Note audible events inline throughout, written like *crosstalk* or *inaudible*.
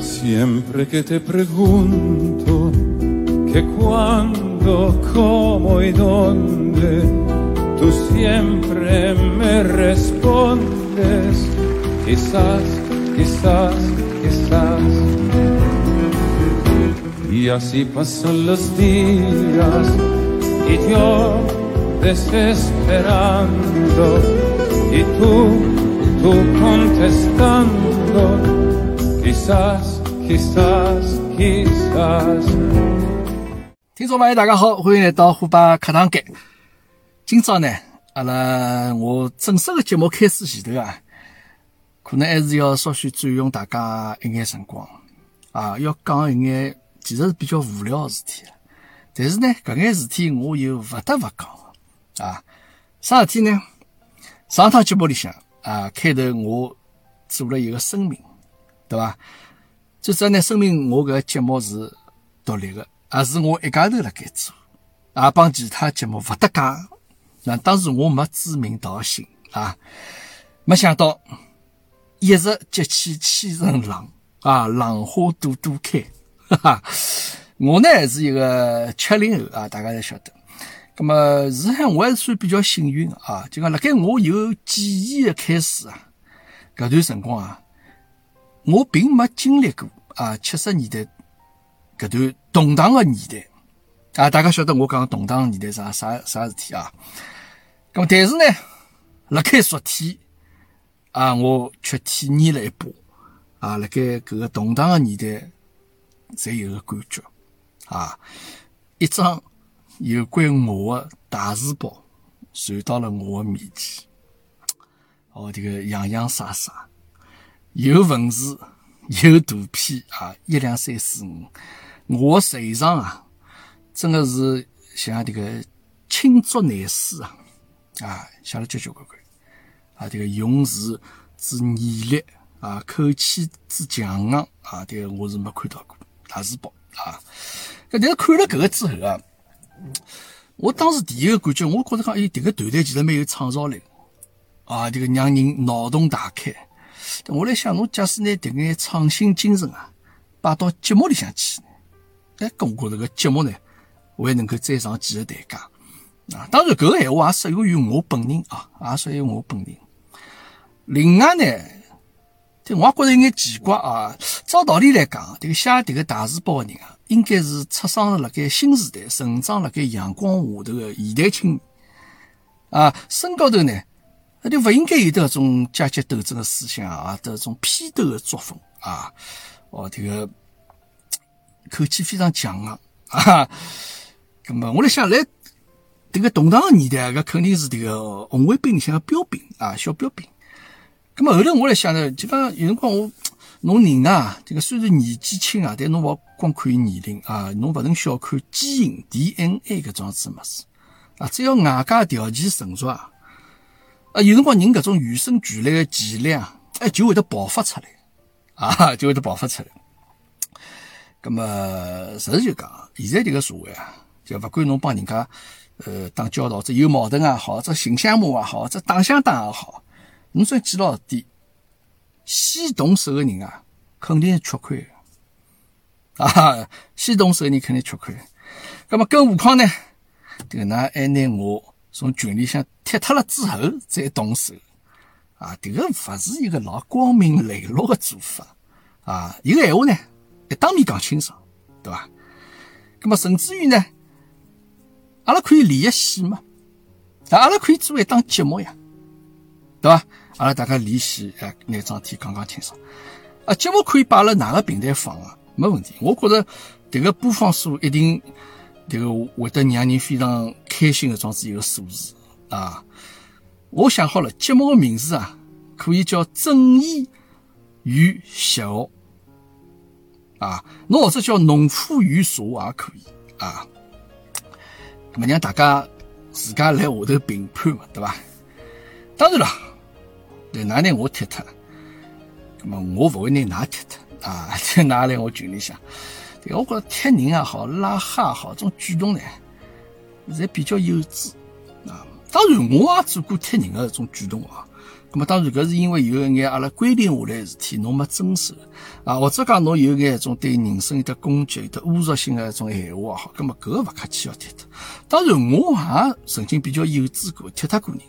Siempre que te pregunto que cuándo, cómo y dónde, tú siempre me respondes, quizás, quizás, quizás. Y así pasan los días y yo desesperando y tú, tú contestando, quizás, quizás, quizás. 听众朋友，大家好，欢迎来到虎爸课堂间。今朝呢，阿拉我正式的节目开始前头啊，可能还是要稍许占用大家一眼辰光啊，要讲一眼其实是比较无聊的事体。但是呢，搿眼事体我又勿得勿讲啊。啥事体呢？上趟节目里向啊，开头我做了一个声明，对伐？就这呢，声明我搿个节目是独立的。也是我一家头辣盖做，也帮其他节目勿搭界。那当时我没指名道姓啊，没想到一日激起千层浪啊，浪花朵朵开。哈哈，我呢是一个七零后啊，大家侪晓得。那么实际上我还是算比较幸运啊，就讲辣盖我有记忆的开始啊，搿段辰光啊，我并没经历过啊七十年代。搿段动荡的年代啊，大家晓得我讲动荡年代啥啥啥事体啊？咁，但是呢，辣盖昨天啊，我却体验了一把啊，辣盖搿个动荡的年代，才有个感觉啊，一张有关我的大字报传到了我的面前，哦，这个洋洋洒洒，有文字，有图片啊，一两三四五。我随上啊，真的是像这个青竹难书啊，啊，写了交交关关啊，这个用词之严厉啊，口气之强硬啊，这个我是没看到过大字报啊。但是看了搿个之后啊，我当时第一个感觉，我觉着讲，哎，这个团队其实蛮有创造力啊，这个让人脑洞大开。我来想，侬假使拿迭眼创新精神啊，摆到节目里向去。哎，我觉着个节目呢，还能够再上几个台阶啊！当然，搿个闲话也适用于我本人啊，也适用于我本人。另外呢，这我也觉着有眼奇怪啊。照道理来讲，这个写这个大字报的人啊，应该是出生辣盖新时代、成长辣盖阳光下头的现代青年啊，身高头呢，那就勿应该有得种阶级斗争的思想啊，这种批斗的作风啊，哦，这个。口气非常强硬 *laughs* 啊！那么我来想，来这个动荡的年代，搿肯定是这个红卫兵里向的标兵啊，小标兵。那么后来我来想呢，就讲有辰光我侬人啊，这个虽然年纪轻啊，但侬勿光看年龄啊，侬勿能小看基因 DNA 搿桩子物事啊。只要外界条件成熟啊，啊，有辰光人搿种与生俱来的潜力啊，哎，就会得爆发出来啊，*laughs* 就会得爆发出来。那么，实事求讲，现在这个社会啊，就不管侬帮人家呃打交道，这有矛盾也好，这寻相骂也好，这打相打也好，侬只要记牢点，先动手的人啊，肯定是吃亏的 *laughs* 啊，先动手的人肯定吃亏。那么，更何况呢？这个㑚还拿我从群里向踢脱了之后再动手啊，这个勿是一个老光明磊落的做法啊，一个闲话呢。一当面讲清爽，对吧？那么甚至于呢，阿拉可以连一线嘛，阿拉可以做一档节目呀，对吧？阿拉大家连线，哎，拿桩事体讲讲清爽。啊，节目可以摆辣哪个平台放啊？没问题。我觉着这个播放数一定这个会得让人非常开心的桩子一个数字啊。我想好了，节目的名字啊，可以叫《正义与邪恶》。啊，侬或者叫农夫与蛇也可以啊，那么让大家自家来下头评判嘛，对吧？当然了，对，哪拿我踢脱，那么我不会拿㑚踢脱啊，再拿来我群里向。对，我觉着踢人也好，拉黑也好，这种举动呢，侪比较幼稚啊。当然，我也做过踢人的这种举动啊，那么当然搿是因为有一眼阿拉规定下来的事体，侬没遵守啊，或者讲侬有眼一种对人身有得攻击、有得侮辱性的一种闲话好，咁么搿个勿客气要踢脱。当然我也曾经比较幼稚过，踢脱过人，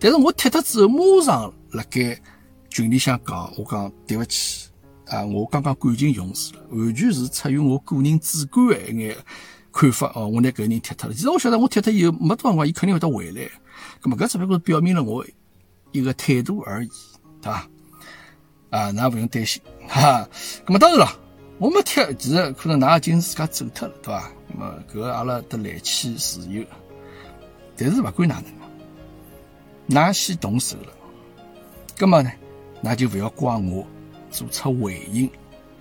但是我踢脱之后，马上辣盖群里向讲，我讲对勿起啊，我刚刚感情用事了，完全是出于我个人主观的一眼看法哦，我拿搿人踢脱了。其实我晓得我踢脱以后没多辰光，伊肯定会得回来。咁么搿只不过表明了我。一个态度而已，对吧？啊，那不用担心，哈。那么当然了，我没踢，其实可能㑚已经自家走脱了，对吧？那么搿阿拉的来去自由，但是勿管哪能，㑚先动手了，葛么呢，那就勿要怪我做出回应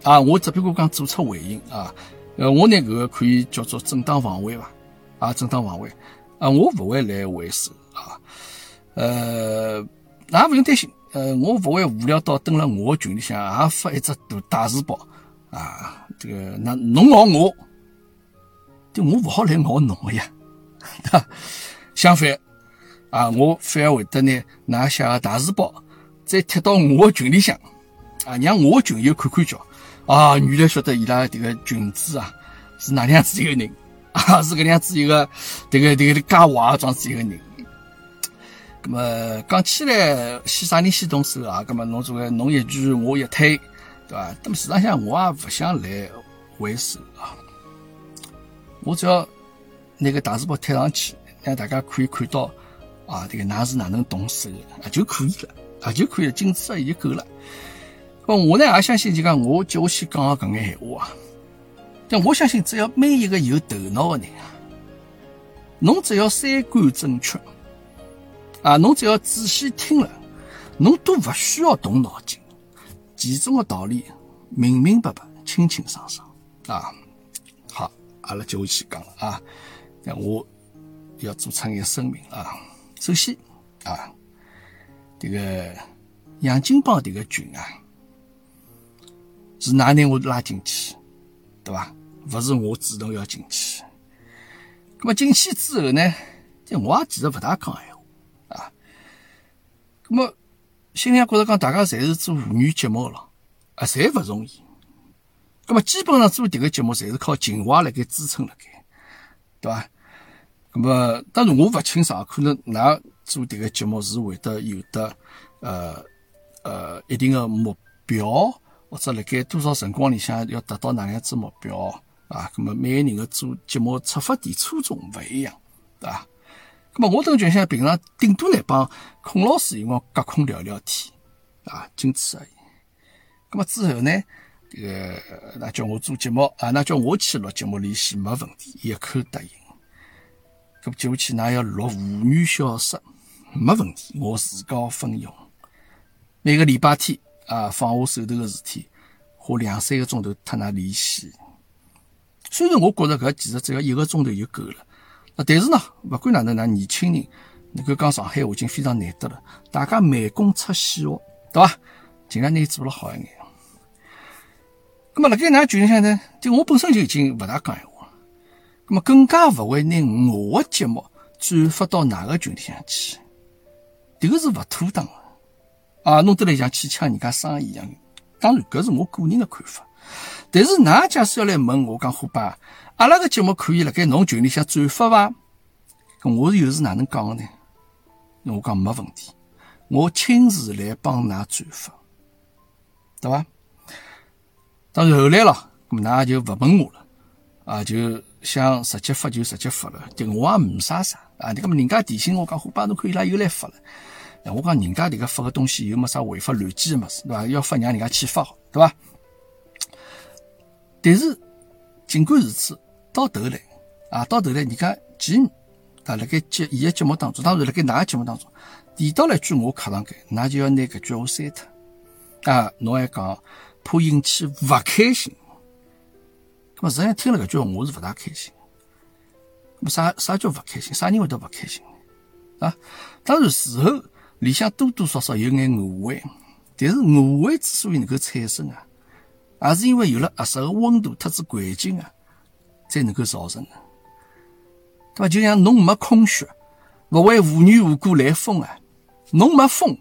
啊！我只不过讲做出回应啊，呃，我呢搿个可以叫做正当防卫伐？啊，正当防卫啊，我勿会来回手啊，呃。那不用担心，呃，我不会无聊到登了我群里向也发一只大大字报啊，这个那侬咬我，对我不好来咬侬呀，*laughs* 相反啊，我反而会得呢拿写个大字报再贴到我群里向啊，让我群友看看叫啊，原来晓得伊拉这个群主啊是哪能样子一个人啊，是搿能样子一个迭个迭个假话装子一个人。咁么讲起来，先啥人先动手啊？咁么侬作为侬一句我一推，对伐？那么实际上我也勿想来回收啊。我只要拿个大字报贴上去，让大家可以看到啊，这个哪是哪能动手的啊就可以了啊就可以了，仅此而已就够了。咁我呢也相信，就讲我接下去讲个搿眼闲话啊，但我相信只要每一个有头脑的人啊，侬只要三观正确。啊，侬只要仔细听了，侬都勿需要动脑筋，其中的道理明明白白、清清爽爽啊！好，阿拉就去讲了啊。那我要做出一个声明啊。首先啊，这个杨金帮这个群啊，是哪拿我拉进去，对吧？不是我主动要进去。那么进去之后呢，这我也其实不大讲闲话啊。那么，心里向觉着讲，大家侪是做妇女节目了，啊，侪勿容易。那么，基本上做迭个节目，侪是靠情怀辣盖支撑辣盖，对伐？那么，当然我勿清爽，可能㑚做迭个节目是会得有的，呃呃，一定的目标，或者辣盖多少辰光里向要达到哪样子目标啊？那么，每个人的做节目出发点初衷勿一样，对伐？那么我等就像平常顶多来帮孔老师，因为隔空聊聊天啊，仅此而已。那么之后呢，这个那叫我做节目啊，那叫我去录节目联系没问题，一口答应。那么接下去那要录妇女小说没问题，我自告奋勇。每个礼拜天啊，放下手头的事体，花两三个钟头和㑚联系。虽然我觉着搿其实只要一个钟头就够了。但是呢，不管哪能，那年轻人能够讲上海话已经非常难得了。大家慢工出细活，对吧？尽量拿做了好一点。那么辣盖哪群里向呢？就我本身就已经不大讲闲话了，那么更加不会拿我的节目转发到哪个群里向去。这个是不妥当的啊，弄得来像去抢人家生意一样。当然，搿是我个人的看法。但是，㑚假使要来问我讲，虎爸。阿拉个节目可以辣盖侬群里向转发伐？搿我又是哪能讲呢？我讲没问题，我亲自来帮㑚转发，对伐？当然后来了，㑚就勿问我了，啊，就想直接发就直接发了，对我也没啥啥啊。你搿么人家提醒我讲，虎爸侬可以拉又来发了，我讲人家迭个发个东西又没啥违法乱纪的么事，对伐？要发让人家去发好，对伐？但是尽管如此。到头来啊，到头来，人家既啊，辣盖节伊个节目当中，当然辣盖哪个节目当中提到了一句我客堂间，那就要拿搿句话删脱啊！侬还讲怕引起勿开心，咁么实际上听了搿句话，我是勿大开心。咁啥啥叫勿开心？啥人会得勿开心啊？当然事后里向多多少少有眼误会，但是误会之所以能够产生啊，也是因为有了合适的温度特子环境啊。才能够造成的，对吧？就像侬没空穴，勿会无缘无故来风啊！侬没风，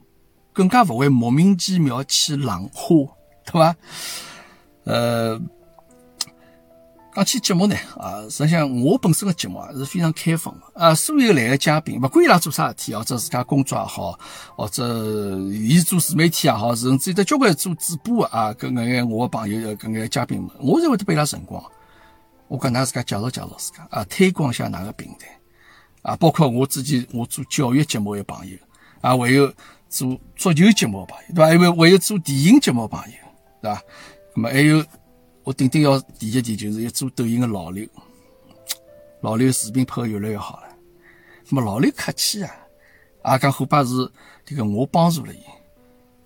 更加勿会莫名其妙起浪花，对伐？呃。讲起节目呢，啊，实际上我本身的节目啊是非常开放的啊，所有来的嘉宾，不管伊拉做啥事体，或者自家工作也好，或者伊做自媒体也好，甚至有的交关做主播啊，跟眼我的朋友，跟眼嘉宾们，我侪会得拨伊拉辰光，我讲㑚自家介绍介绍自家啊，推广一下哪个平台啊，包括我自己我做教育节目的朋友啊，还有做足球节目的朋友，对伐？还有还有做电影节目的朋友，对伐？那么还有。我顶顶要提一提，就是一做抖音的老刘，老刘视频拍的越来越好了。那么老刘客气啊，也讲虎爸是这个我帮助了伊。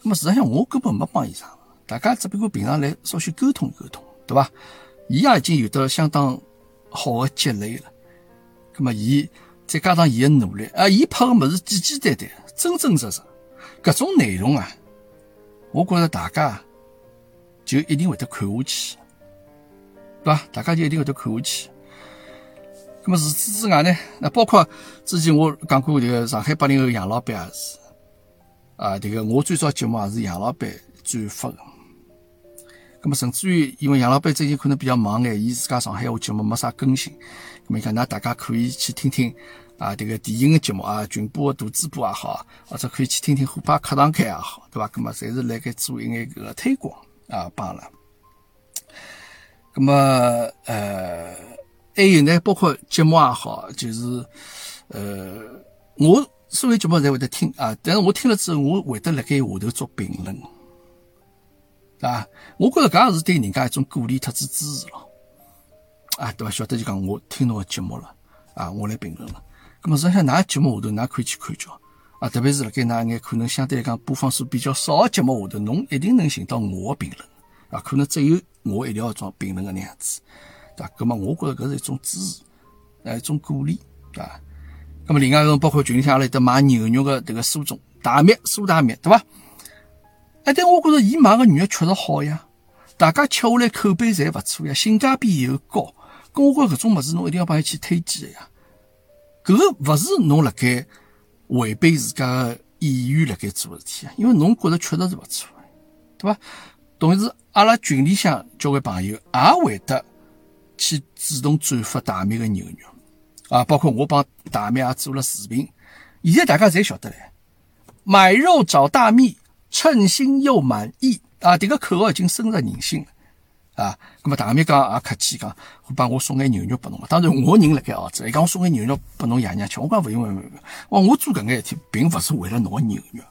那么实际上我根本没帮伊啥，大家只不过平常来稍许沟通沟通，对吧？伊也已经有得相当好的积累了。那么伊再加上伊的努力啊，伊拍的么子简简单单、真真实实，各种内容啊，我觉着大家就一定会得看下去。对吧？大家就一定会得看下去。那么除此之外呢？那包括之前我讲过这个上海八零后杨老板也是啊，这个我最早节目也是杨老板转发的。那么甚至于因为杨老板最近可能比较忙眼，伊自家上海话节目没啥更新。那么讲，那大家可以去听听啊，这个电影的节目啊，群播、大主播也好，或者可以去听听虎爸课堂开也好，对吧？那么侪是来给做一眼个推广啊，帮了。那么，呃，还有呢，包括节目也好，就是，呃，我所有节目侪会得听啊，但是我听了之后，我会得辣盖下头做评论，啊，我觉着搿也是对人家一种鼓励特子支持咯，啊，对伐？晓得就讲我听侬个节目了，啊，我来评论了。那么实际上，㑚节目下头，㑚可以去看叫，啊，特别是辣盖㑚眼可能相对来讲播放数比较少个节目下头，侬一定能寻到我个评论。啊，可能只有我一条装评论个那样子，对吧？那么我觉着搿是一种支持，呃，一种鼓励，对吧？那么另外一种包括群里向阿拉有得卖牛肉个迭个苏总大米苏大米，对伐？哎，但我觉着伊卖个牛肉确实好呀，大家吃下来口碑侪勿错呀，性价比又高。咁我觉着搿种物事侬一定要帮伊去推荐个呀。搿个勿是侬辣盖违背自家个意愿辣盖做事体啊，因为侬觉着确实是勿错，对伐？同时，阿拉群里向交关朋友也会得去主动转发大米个牛肉啊，包括我帮大米也做了视频。现在大家侪晓得唻，买肉找大米，称心又满意啊！这个口号已经深入人心了啊。那么大米讲也客气讲，会帮我送眼牛肉拨侬。当然我人辣盖澳洲，伊讲我送眼牛肉拨侬爷娘吃，我讲勿用勿用勿用。我我做搿眼事体，并勿是为了侬个牛肉。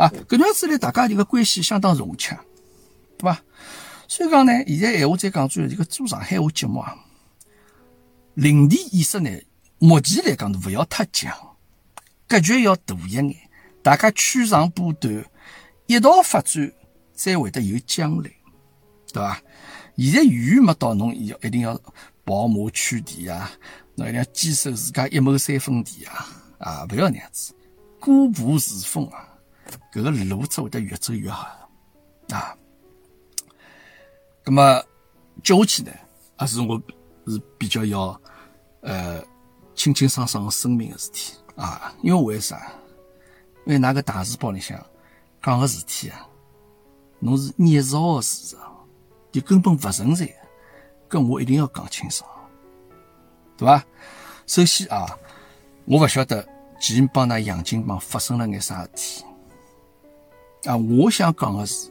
啊，搿样子里大家这个关系相当融洽，对吧？所以讲呢，现在闲话再讲句，这个做上海话节目啊，领地意识呢，目前来讲勿要太强，格局要大一眼，大家取长补短，一道发展，才会得有将来，对吧？现在远远没到侬要一定要宝马取地啊，侬一定要坚守自家一亩三分地啊，啊，勿要那样子，固步自封啊。搿个路只会得越走越好啊！那么接下去呢，还是我是比较要呃清清爽爽声明个事体啊，因为为啥？因为那个大字报里向讲个事体啊，侬是捏造个事实，就根本勿存在，搿我一定要讲清爽，对伐？首先啊，我勿晓得前帮那杨金帮发生了眼啥事体。啊，我想讲的是，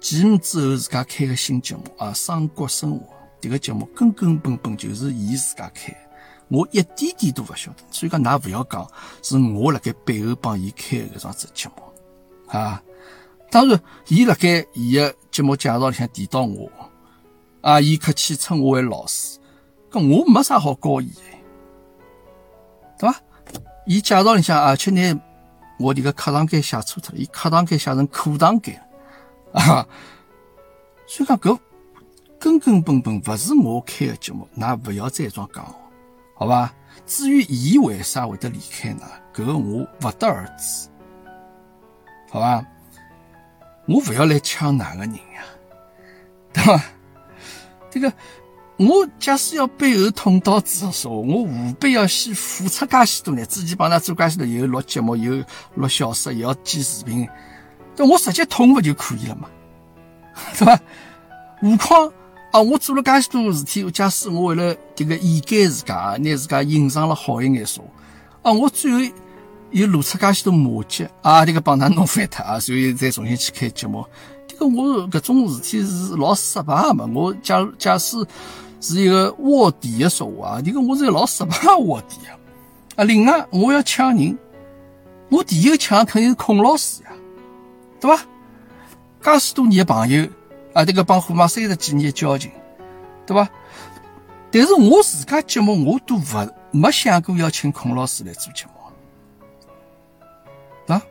继母之后自家开个新节目啊，《双国生活》这个节目根根本本就是伊自家开，我一点点都勿晓得。所以讲，㑚勿要讲是我辣盖背后帮伊开个搿桩子节目啊。当然，伊辣盖伊个节目介绍里向提到我啊，伊客气称我为老师，搿我没啥好教伊的，对伐？伊介绍里向啊，且拿。我这个课堂间写错脱了，伊课堂间写成课堂间啊，所以讲搿根根本本勿是我开的节目，㑚勿要再装讲，好吧？至于伊为啥会得离开呢？搿个我勿得而知，好吧？我勿要来抢㑚个人呀，对伐？这个我假使要背后捅刀子的说，我何必要先付出介许多呢？自己帮他做介许多，又录节目，又录小说，又要剪视频，那我直接捅不就可以了嘛？*laughs* 对吧？何况啊，我做了介许多事体，假使我为了这个掩盖自家，拿自家隐藏了好一眼说，啊，我最后又露出介许多马脚啊，这个帮他弄翻脱啊，所以再重新去开节目，这个我搿种事体是老失败的嘛。我假假使。是一个卧底的说话啊！这个我是个老失败卧底啊！啊，另外我要抢人，我第一个抢肯定是孔老师呀，对吧？介许多年的朋友啊，这个帮虎妈三十几年交情，对吧？但是我自家节目我都不没想过要请孔老师来做节目啊，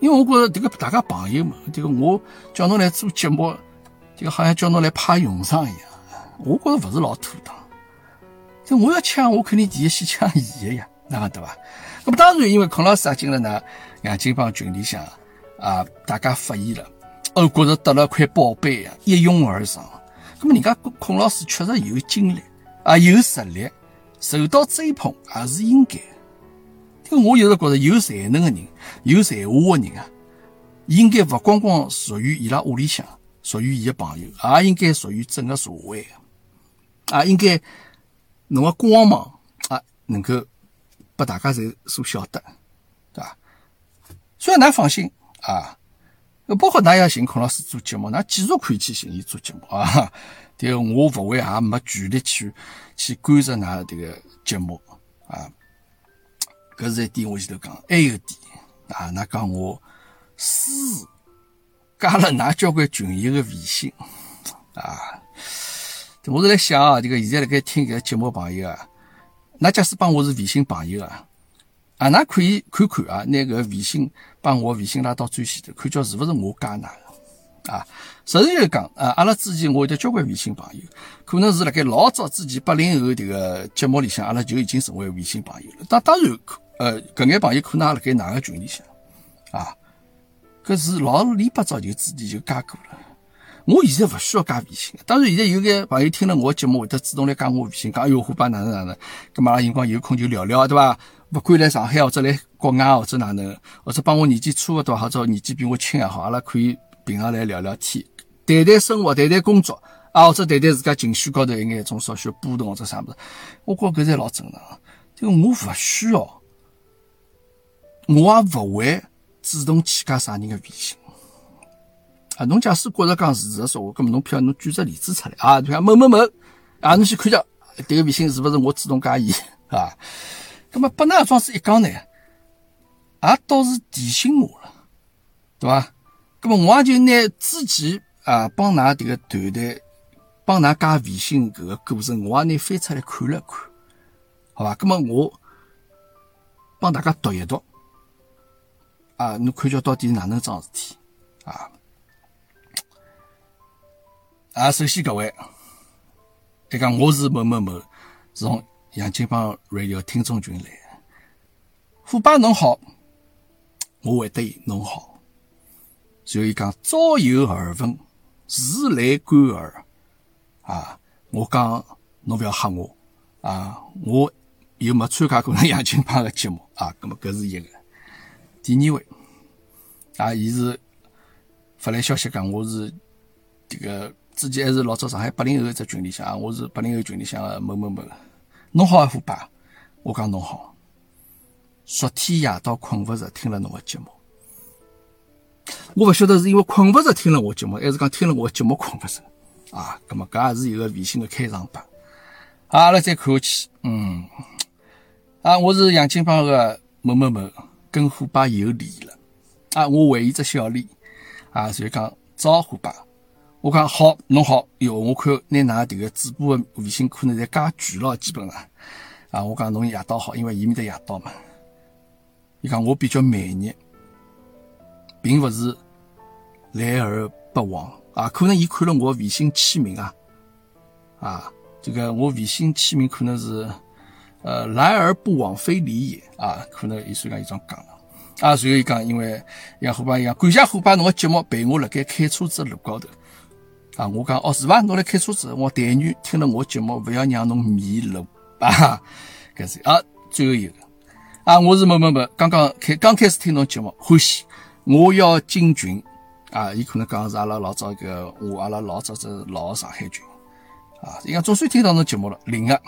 因为我觉得这个大家朋友嘛，这个我叫侬来做节目，这个好像叫侬来派用场一样。我觉着勿是老妥当，这我要抢，我肯定第一先抢伊的呀，那个对伐？那么当然，因为孔老师也进了那杨金帮群里向啊，大家发现了，哦，觉着得了块宝贝呀，一拥而上。那么人家孔老师确实有精力啊，有实力，受到追捧也是应该。这个我一直觉着有才能的人，有才华的人啊，应该不光光属于伊拉屋里向，属于伊的朋友，也应该属于整个社会。啊，应该侬个光芒啊，能够拨大家侪所晓得，对伐？所以㑚放心啊，包括㑚要寻孔老师做节目，㑚继续可以去寻伊做节目啊。迭个我勿会也没权利去去干涉㑚迭个节目啊。搿是一点，我前头讲，还有点啊，㑚讲我私加了㑚交关群友个微信啊。我是来想啊，这个现在辣盖听搿个节目朋友啊，那假使帮我是微信朋友啊，啊，那可以看看啊，拿个微信帮我微信拉到最前头，看叫是勿是我加㑚个啊？实事求是讲啊，阿拉之前我有得交关微信朋友，可能是辣盖老早之前八零后迭个节目里向，阿拉就已经成为微信朋友了。当当然，呃，搿眼朋友可能也辣盖哪个群里向啊，搿是老里八早就之前就加过了。我现在勿需要加微信，当然现在有个朋友听了我节目，会得主动来加我微信，讲哎哟，伙伴哪能哪能，咁嘛，辰光有空就聊聊，对伐？勿管来上海或者来国外或者哪能，或者帮我年纪差勿多，或者年纪比我轻也好，阿拉可以平常来聊聊天，谈谈生活，谈谈工作，啊，或者谈谈自家情绪高头一眼种少许波动或者啥物事，我觉搿才老正常。这个我勿需要，我也勿会主动去加啥人个微信。啊，侬假使觉着讲事实说话，搿么侬譬如侬举只例子出来啊，譬如某某某啊，侬去看下迭个微信是勿是我主动加伊啊？搿么拨那桩事一讲呢，也倒是提醒我了，对伐？搿么我也就拿之前啊帮㑚迭个团队帮㑚加微信搿个过程，我也拿翻出来看了看，好伐？搿么我帮大家读一读啊，侬看叫到底哪能桩事体啊？啊，首先各位，一讲我是某某某，从杨金帮 radio 听众群来。虎爸侬好，我会对侬好。所以讲早有耳闻，时来观耳。啊，我讲侬不要吓我啊，我又没参加过那杨金帮的节目啊，那么搿是一个。第二位啊，伊是发来消息讲我是这个。之前还是老早上海八零后一只群里向啊，我是八零后群里向的某某某。侬好啊，虎爸，我讲侬好。昨天夜到困勿着，听了侬个节目。我勿晓得是因为困勿着听了我节目，还是讲听了我节目困勿着啊？咁么搿也是一个微信的开场白。好，阿拉再看下去。嗯，啊，我是杨金帮个某某某，跟虎爸有礼了。啊，我回伊只小礼啊，所以讲招呼爸。我讲好，侬好哟！我看拿㑚迭个主播的微信可能侪加全了，基本上啊。我讲侬夜到好，因为伊面搭夜到嘛。伊讲我比较慢热，并勿是来而不往啊。可能伊看了我微信签名啊啊，这个我微信签名可能是呃来而不往非礼也啊。可能伊虽然伊这样讲了啊，所以讲因为像虎爸一样，感谢虎爸侬个节目陪我辣盖开车子路高头。啊，我讲哦是伐？侬来开车子，我但愿听了我节目，勿要让侬迷路啊。*laughs* 搿是啊，最后一个啊，我是某某某，刚刚开刚开始听侬节目，欢喜，我要进群啊。伊可能讲是阿拉老早一个，我阿拉老早只老上海群啊。伊讲总算听到侬节目了，灵个，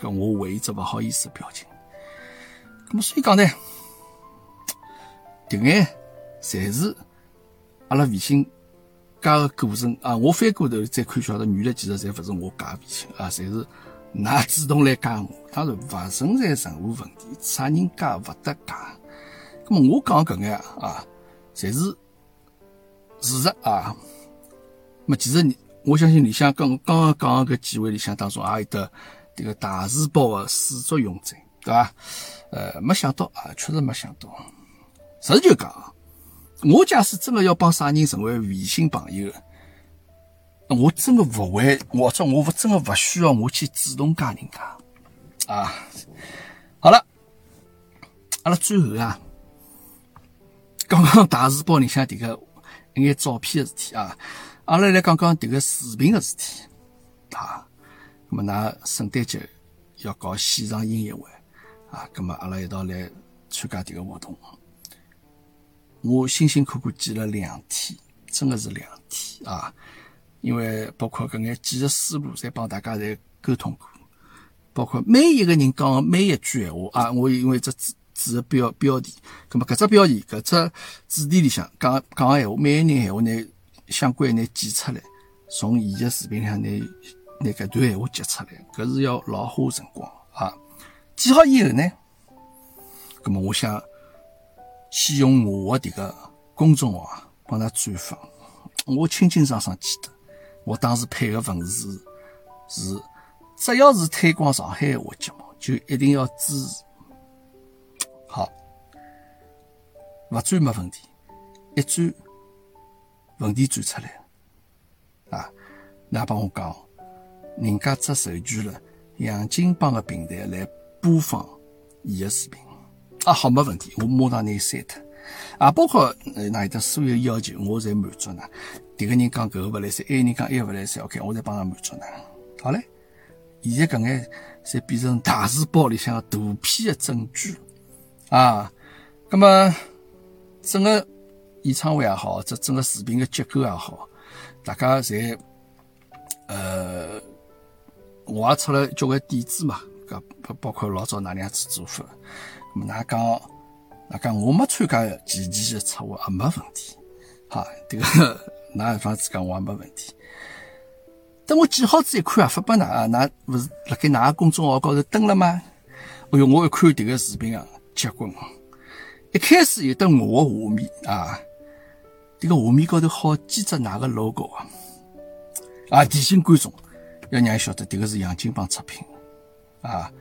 搿我回一只勿好意思表情。咁么所以讲呢，迭眼侪是阿拉微信。加个过程啊，我翻过头再看，晓得原来其实侪勿是我加微信啊，侪是㑚主动来加我。当然勿存在任何问题，啥人加勿得加。咁么我讲搿眼啊，侪是事实啊。么其实我相信里向刚刚刚讲搿几位里向当中，也有得迭个大字报个始作俑者，对伐？呃，没想到啊，确实没想到。实事求是讲。我假使真的要帮啥人成为微信朋友，我真的不会，或者我真的不需要我去主动加人家啊。好了，阿拉最后啊，刚刚大字报里向迭个一眼照片的事体啊，阿拉来讲讲迭个视频的事体啊。那么，㑚圣诞节要搞线上音乐会啊，那么阿拉一道来参加迭个活动。我辛辛苦苦记了两天，真的是两天啊！因为包括搿眼记的思路，侪帮大家侪沟通过，包括每一个人讲的每一句闲话啊，我因为只主主的标标题，葛么搿只标题搿只主题里向讲讲个闲话，每一人闲话呢相关呢剪出来，从伊个视频里向拿拿搿段闲话截出来，搿是要老花辰光啊！剪好以后呢，葛么我想。先用我的迭个公众号啊帮他转发，我清清爽爽记得，我当时配个文字是：只要是推广上海话节目，就一定要支持。好，勿转没问题，一转问题转出来啊！那帮我讲，人家只授权了杨金帮个平台来播放伊个视频。啊，好，没问题，我马上拿伊删脱。啊，包括呃，那有的所有要求，我侪满足呢。迭个人讲搿个勿来三，埃个人讲埃个勿来三，OK，我再帮他满足呢。好嘞，现在搿眼侪变成大字报里向图片的证据啊。葛么整个演唱会也好，这整个视频的结构也好，大家侪呃，我也出了交关点子嘛，搿包包括老早哪能样子做法。那讲，那讲我没参加前期的策划也没问题，哈，这个哪一方子讲我也没问题。等我记好子一看啊，发拨㑚啊，㑚勿是辣盖㑚公众号高头登了吗？哎哟，我一看迭个视频啊，结棍！一开始有得我的画面啊，迭个画面高头好几只㑚个 logo 啊，啊，提醒观众要让伊晓得迭个是杨金帮出品啊，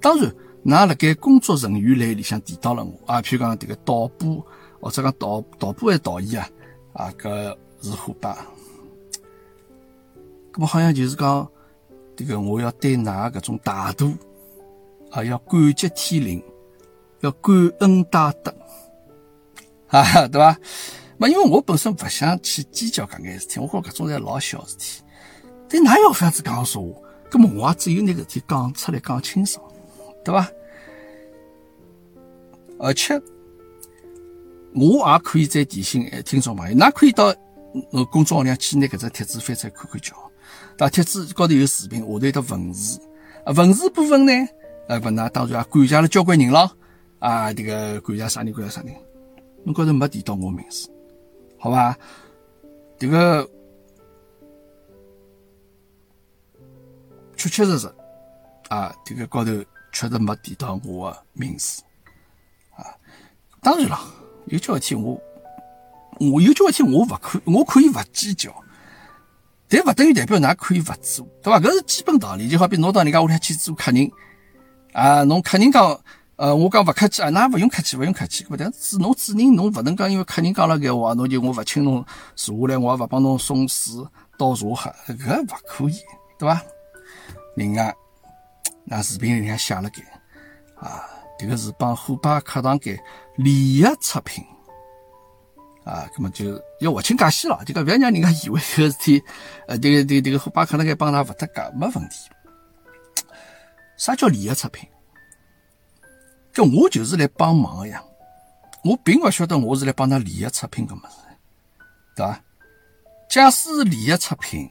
当然。㑚辣盖工作人员类里向提到了我啊，譬如讲迭个导播或者讲导导播还是导演啊，啊，搿是虎爸。搿么好像就是讲迭个我要对㑚搿种大度啊，要感激天灵，要感恩戴德，哈，对伐？嘛，因为我本身勿想去计较搿眼事体，我觉搿种侪老小事体。但㑚要搿样子讲说话？搿么我也只有拿搿事体讲出来，讲清爽。对吧？而且我也可以再提醒听众朋友，那可以到呃公众号里去拿搿只帖子翻出来看看叫。那帖子高头有视频，下头有的文字。啊，文字部分呢，呃，不，那当然啊感谢了交关人了。啊，这个感谢啥人？感谢啥人？侬高头没提到我名字，好吧？这个确确实实啊，这个高头。确实没提到我的名字啊！当然了，有交事体我我有交事体我勿可我可以勿计较，但勿等于代表㑚可以勿做，对伐？搿是基本道理。就好比侬到人家屋里去做客人啊，侬客人讲呃，我讲勿客气啊，㑚勿用客气，勿用客气。但是侬主人侬勿能讲，因为客人讲了搿话，侬就我勿请侬坐下来，我也勿帮侬送水倒茶喝，搿勿可以，对伐？另外。那视频里向写了该啊，这个是帮虎爸课堂间联合出品啊，那么就要划清界限了，就讲不要让人家以为这个事体，呃，这个、这、个这个虎爸可能该帮他勿搭界，没问题。啥叫联合出品？搿我就是来帮忙个呀，我并勿晓得我是来帮他联合出品个物事，对伐？假使是联合出品，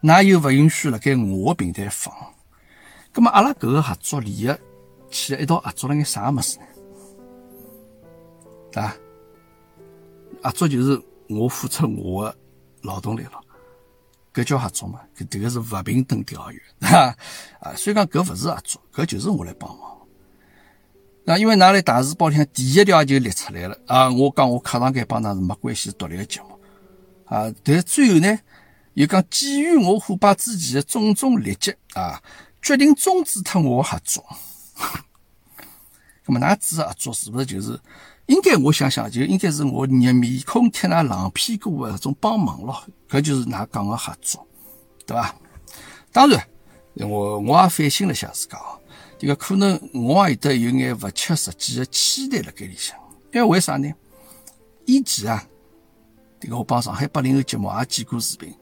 那又勿允许辣盖我个平台放。葛么阿拉搿个合作利益去一道合作了眼啥物事呢？对伐？合作就是我付出我的劳动力了，搿叫合作嘛？搿迭个是勿平等条约，对 *laughs* 伐？啊，所以讲搿勿是合作，搿就是我来帮忙。那因为㑚来大字报里向第一条就列出来了啊，我讲我课堂间帮㑚是没关系，独立个节目啊。但最后呢，又讲基于我虎爸之前的种种劣迹啊，决定终止脱我合作。*laughs* 那么㑚指合作是不是就是？应该我想想，就应该是我捏面孔贴那冷屁股的种帮忙咯，搿就是㑚讲的合作，对伐？当然，我我也反省了一下自家哦，这个可能我也有得有眼勿切实际的期待辣盖里向，因为为啥呢？以前啊，这个我帮上海八零后节目也剪过视频，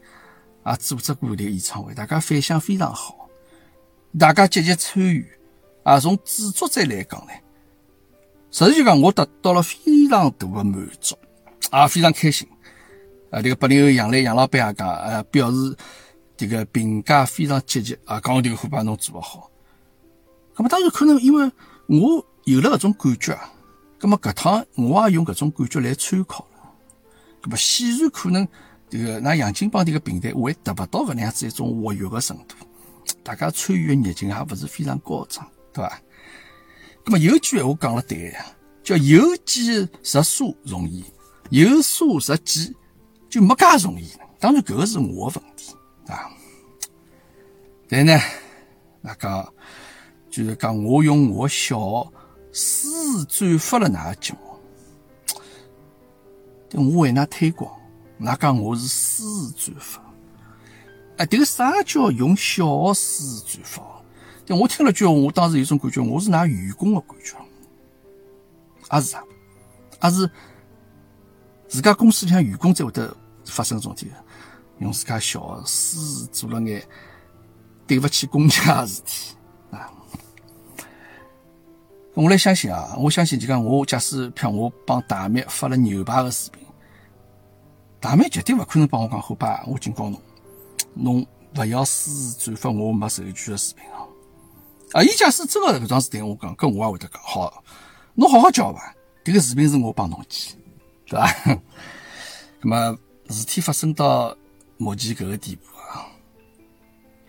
也组织过这个演唱会，大家反响非常好，大家积极参与，啊，从制作者来讲呢。实际讲，我得到了非常大的满足，啊，非常开心。啊，这个八零后杨磊杨老板也讲，呃，表示这个评价非常积极，啊，讲这个伙伴侬做得好。那么当然可能因为我有了搿种感觉啊，那么搿趟我也用搿种感觉来参考了。那么显然可能这个那杨金帮这个平台会达不到搿能样子一种活跃的程度，大家参与的热情还不是非常高涨，对吧？那么有句闲话讲了对呀，叫有计实数容易，有数实计就没介容易。当然，搿个是我的问题啊。但呢，那讲就是讲我用我小私转发了哪个节目，我为㑚推广，㑚讲我是私转发。哎，这个啥叫用小私转发？我听了句话，我当时有种感觉，我是拿员工的感觉，也是啥？也是自家公司里向员工才会得发生这种体，用自家小私做了眼对不起公家的事体啊！我来相信啊，我相信就讲我假使譬如我帮大灭发了牛排的视频，大灭绝对不可能帮我讲好吧？我警告侬，侬勿要私自转发我没授权的视频啊！啊！伊假使真个搿桩事体，我讲，搿我也会得讲好，侬好好教伐？迭个视频是我帮侬剪，对伐？*laughs* 那么事体发生到目前搿个地步啊，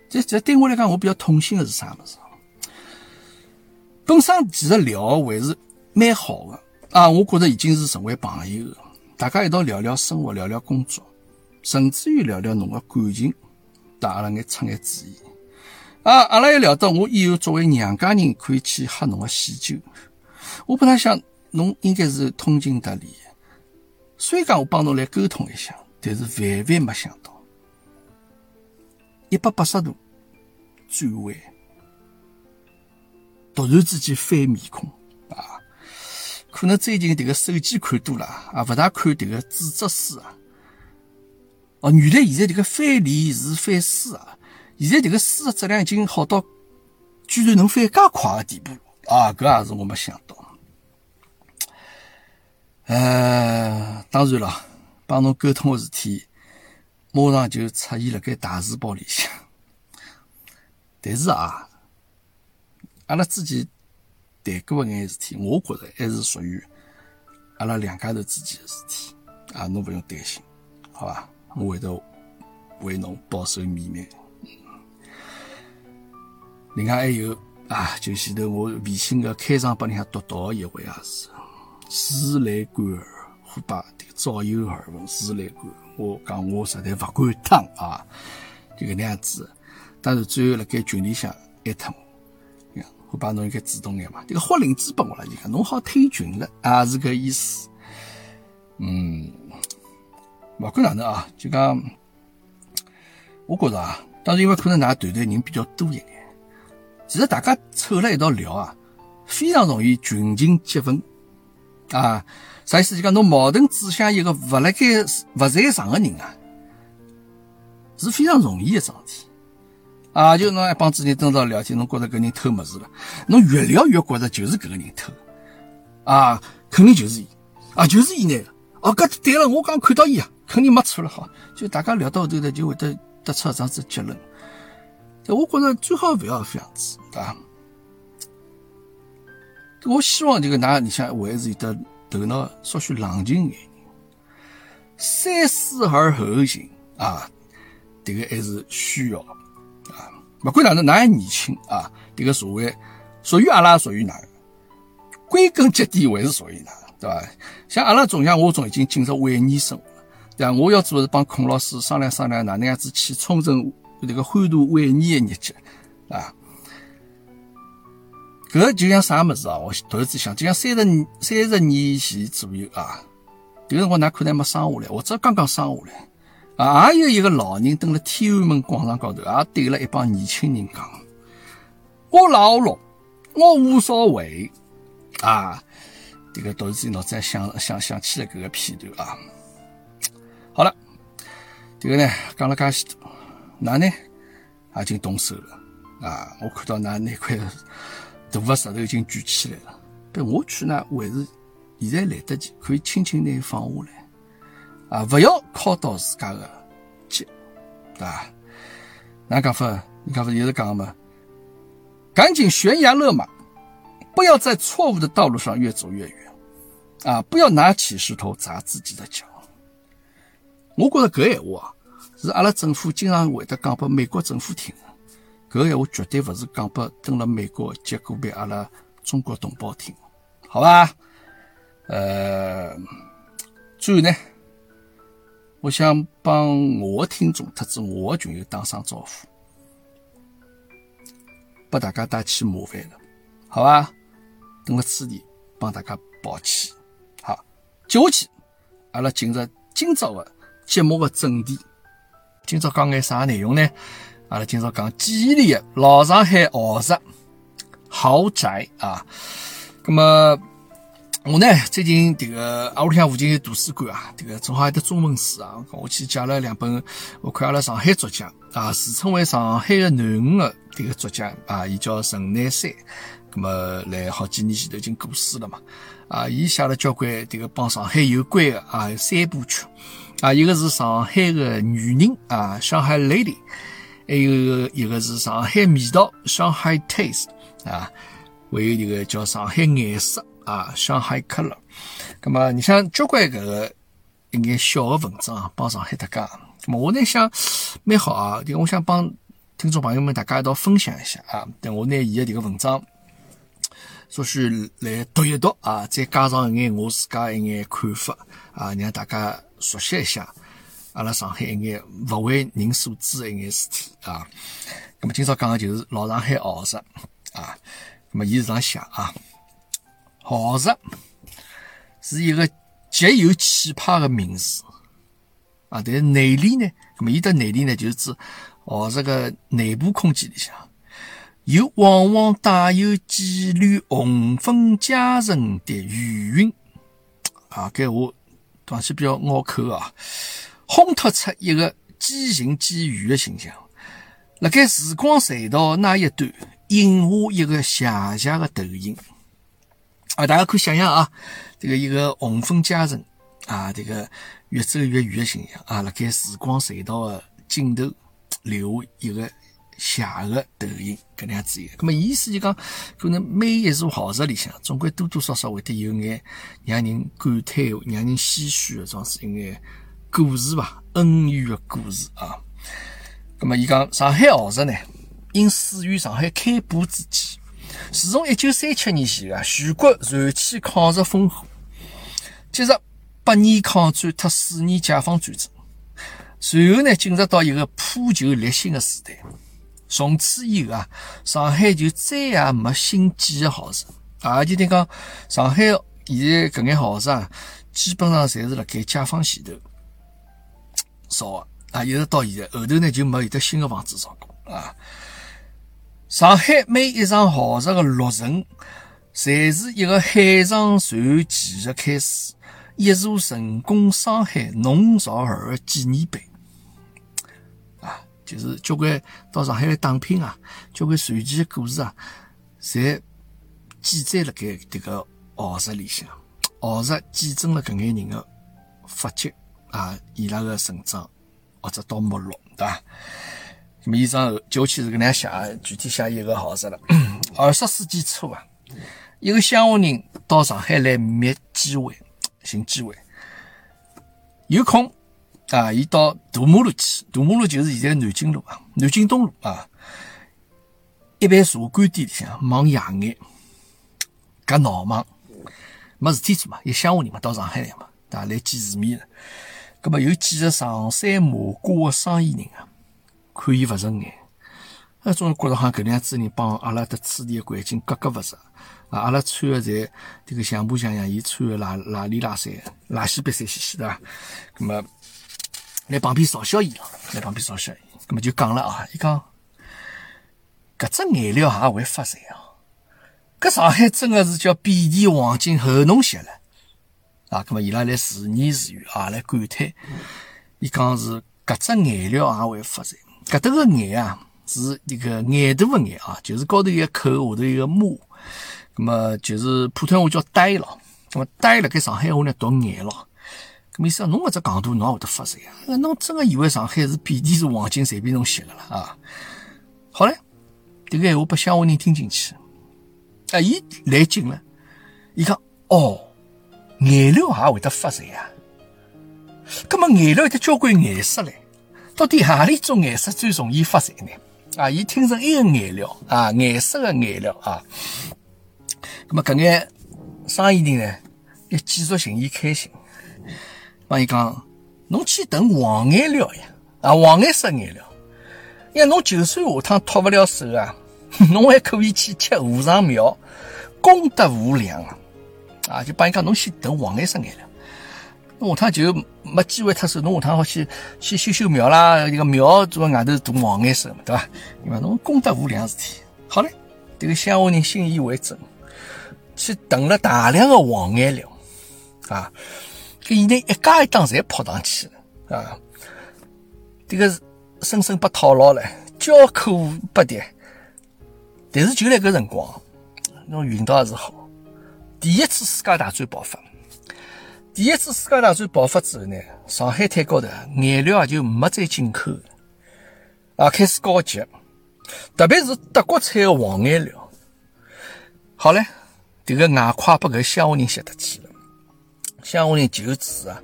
这这对我来讲，我比较痛心的是啥物事？本身其实聊还是蛮好的啊，我觉着已经是成为朋友了，大家一道聊聊生活，聊聊工作，甚至于聊聊侬个感情，打阿拉眼出眼主意。啊，阿拉也聊到我以后作为娘家人可以去喝侬个喜酒。我本来想侬应该是通情达理的，所以讲我帮侬来沟通一下，但是万万没想到，一百八十度转弯，突然之间翻面孔啊！可能最近这个手机看多了啊，不大看这个纸质书啊。哦，原来现在这个翻脸是翻书啊！现在这个书的质量已经好到，居然能翻介快的地步啊！搿也是我没想到。呃，当然了，帮侬沟通的事体，马上就出现了该大字报里向。但是啊，阿拉之前谈过眼事体，我觉着还是属于阿拉两家头之间的事体啊，侬不用担心，好吧？我会得为侬保守秘密。另外还有啊，就前头我微信个开场白里向读到一位啊是自来管儿虎爸这个早有耳闻自来管，我讲我实在勿敢当啊，就搿能样子。当然最后辣盖群里向艾特我，虎爸侬应该主动眼嘛，这个豁领子拨我了，就讲侬好退群了啊，是搿意思。嗯，勿管哪能啊，就讲我觉着啊，当然因为可能㑚团队人比较多一点。其实大家凑了一道聊啊，非常容易群情激愤啊，啥意思？就讲侬矛盾指向一个勿辣盖勿在场个人啊，是非常容易个桩事体。啊，就侬一帮子人蹲到聊天，侬觉着搿人偷物事了，侬越聊越觉着就是搿个人偷，啊，肯定就是伊，啊，就是伊拿个，哦，搿对了，我刚看到伊啊，肯定没错了，好，就大家聊到后头呢，就会得得出这样子结论。但我觉着最好勿要这样子，啊。我希望这个㑚里向还是有得头脑稍许冷静眼，三思而后行啊，这个还是需要啊。不管哪能，㑚还年轻啊，这个社会属于阿拉，属于㑚，归根结底还是属于㑚，对吧？像阿拉总像我总已经进入晚年生活了，对吧？我要做是帮孔老师商量商量，哪能样子去充实这个欢度晚年的日节啊。搿就像啥物事啊？我突然之想，就像三十、三十年前左右啊，迭个辰光㑚可能没生下来，或者刚刚生下来啊，也有一个老人蹲辣天安门广场高头，也对了一帮年轻人讲：“我老了，我无所谓啊。”迭个突然之间脑子想想想起了搿个片段啊。好了，迭个呢讲了介许多，㑚呢已经动手了啊！我看到㑚那块。大个石头已经举起来了，但我去呢，还是现在来得及，可以轻轻的放下来，啊，不要靠到自家的脚，对吧？哪讲法？你讲法也是讲嘛，赶紧悬崖勒马，不要在错误的道路上越走越远，啊，不要拿起石头砸自己的脚。我觉得搿闲话啊，是阿拉政府经常会得讲拨美国政府听。搿个闲话绝对勿是讲拨蹲辣美国结果俾阿拉中国同胞听，好吧？呃，最后呢，我想帮我的听众特指我的群友打声招呼，拨大家带去麻烦了，好吧？等了此地帮大家抱歉。好，接下去阿拉进入今朝的节目的正题，今朝讲眼啥内容呢？阿拉今朝讲记忆里的老上海豪宅。豪宅啊，那么我呢最近这个阿屋里向附近有图书馆啊，这个正好有得中文书啊，我去借了两本，我看阿拉上海作家啊，自称为上海的囡恩的这个作家啊，伊叫陈乃山，那么来好几年前头已经过世了嘛，啊，伊写了交关这个帮上海有关的啊三部曲啊，一个是上海的女人啊，上海 lady。还有一个是上海味道，上海 taste 啊，还有一个叫上海颜色啊，上海 color。那么你像交关搿个一眼小的文章，帮上海搭界。那么我呢想蛮好啊，迭个我想帮听众朋友们大家一道分享一下啊。等我拿伊的迭个文章，说是来读一读啊，再加上一眼我自家一眼看法啊，让大家熟悉一下。阿拉上海一眼勿为人所知的一眼事体啊，那么今朝讲的就是老上海豪宅啊，那么伊是这样写啊，豪宅是一个极有气派的名字啊，但是内里呢，那么伊的内里呢，就是指豪宅个内部空间里向，又往往带有几缕红粉佳人的余韵啊，搿话讲起比较拗口啊。烘托出一个奇形奇鱼的形象，辣盖时光隧道那一端印下一个斜斜的投影。啊，大家可以想象啊，这个一个红粉佳人啊，这个越走越远的形象啊，辣盖时光隧道的尽头留下一个斜的投影，搿能样子一个。那么意思就讲，可能每一座豪宅里向，总归多多少少会得有眼让人感叹、让人唏嘘的，装是一眼。故事吧，恩怨的故事啊。那么，伊讲上海豪宅呢，因始于上海开埠之际，自从一九三七年前啊，全国燃起抗日烽火，接着八年抗战和四年解放战争，随后呢，进入到一个破旧立新的时代。从此以后啊，上海就再也没新建的豪宅啊。就听讲，上海现在搿眼豪宅啊基本上侪是辣盖解放前头。造的啊，一直到现在，后头呢就没有得新的房子造过啊。上海每一幢豪宅的落成，侪是一个海上传奇的开始。一座成功上海农造儿纪念碑。就是交关到上海来打拼啊，交关传奇的故事啊，侪记载了盖迭个豪石里向，豪石见证了搿眼人的发迹啊，伊拉个成长或者到没落，对伐？那么，以上就去是搿能样写，具体写一个豪石了。二十世纪初啊，一个乡下人到上海来觅机会，寻机会，有空啊，伊到大马路去。大马路就是现在南京路啊，南京东路啊。一般茶馆店里向忙夜眼，搿闹忙，没事体做嘛。一乡下人嘛，到上海来嘛，对来见世面的。葛么有几个上山马瓜的生意人啊，看伊勿顺眼，啊，总觉着好像搿能样子人帮阿拉的处理的环境格格勿入啊。阿拉穿的侪迭个像模像样，伊穿的邋邋里邋遢，垃西白三兮兮，对伐？葛么来旁边嘲笑伊了，来旁边嘲笑伊，葛么就讲了啊，伊讲搿只颜料也会发财啊！搿上海真的是叫遍地黄金厚侬些了。啊，咁么伊拉来自言自语啊，来感叹，伊讲是搿只颜料也会发财。搿搭个颜啊，是一个眼度个眼啊，就是高头一个口，下头一个木，咁么就是普通话叫呆咯。咁么呆了，搿上海话呢读眼咯。咁意思啊侬搿只戆度侬也会得发财啊？侬真个以为上海是遍地是黄金，随便侬吸个啦啊？好嘞，迭个闲话拨乡下人听进去，啊，伊来劲了，伊讲哦。颜料也会得发财呀？咁么颜料有得交关颜色嘞，到底何里种颜色最容易发财呢？啊，伊听成一个颜料啊，颜色个颜料啊。咁么搿眼生意人呢，要继续寻伊开心，帮伊讲，侬去囤黄颜料呀，啊，黄颜色颜料，因为，侬就算下趟脱勿了手啊，*laughs* 侬还可以去贴和尚庙，功德无量啊。啊，就帮伊讲，侬先囤黄颜色颜料，侬下趟就没机会脱手。侬下趟好去去修修庙啦，一个庙做外头涂黄颜色嘛，对伐？因为侬功德无量事体。好嘞，这个乡下人信以为真，去囤了大量的黄颜料啊，现在一家一档侪扑上去了啊，这个生生被套牢了，叫苦不迭。但是就辣搿辰光，侬运道还是好。第一次世界大战爆发，第一次世界大战爆发之后呢，上海滩高头颜料啊就没再进口，啊开始高级，特别是德国产的黄颜料。好嘞，这个外快把搿乡下人吸得去乡下人就此啊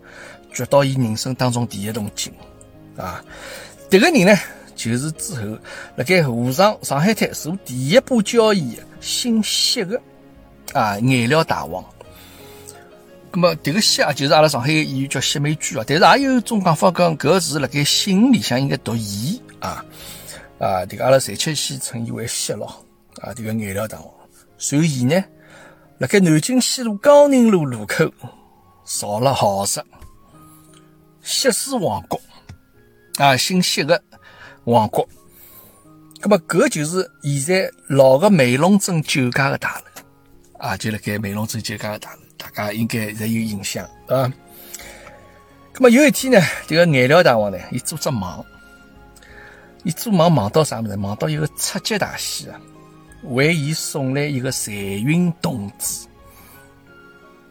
掘到伊人生当中第一桶金啊！这个人呢，就是之后辣盖沪上上海滩做第一把交椅姓谢的。啊，颜料大王。那么，迭个谢啊，就是阿拉上海个演员叫谢美娟啊。但是也有一种讲法讲，搿个字辣盖姓里向应该读伊啊啊。这个阿拉暂且先称伊为谢咯啊。这个颜料大王，随后伊呢，辣盖南京西路江宁路路口造了好事谢氏王国啊，姓谢的王国。那么，搿就是现在老个梅龙镇酒家的大楼。啊，就辣盖梅龙镇酒家的大楼，大家应该侪有印象啊。咁么有一天呢，这个颜料大王呢，伊做只梦，伊做梦梦到啥物事？梦到一个出吉大戏啊，为伊送来一个财运童子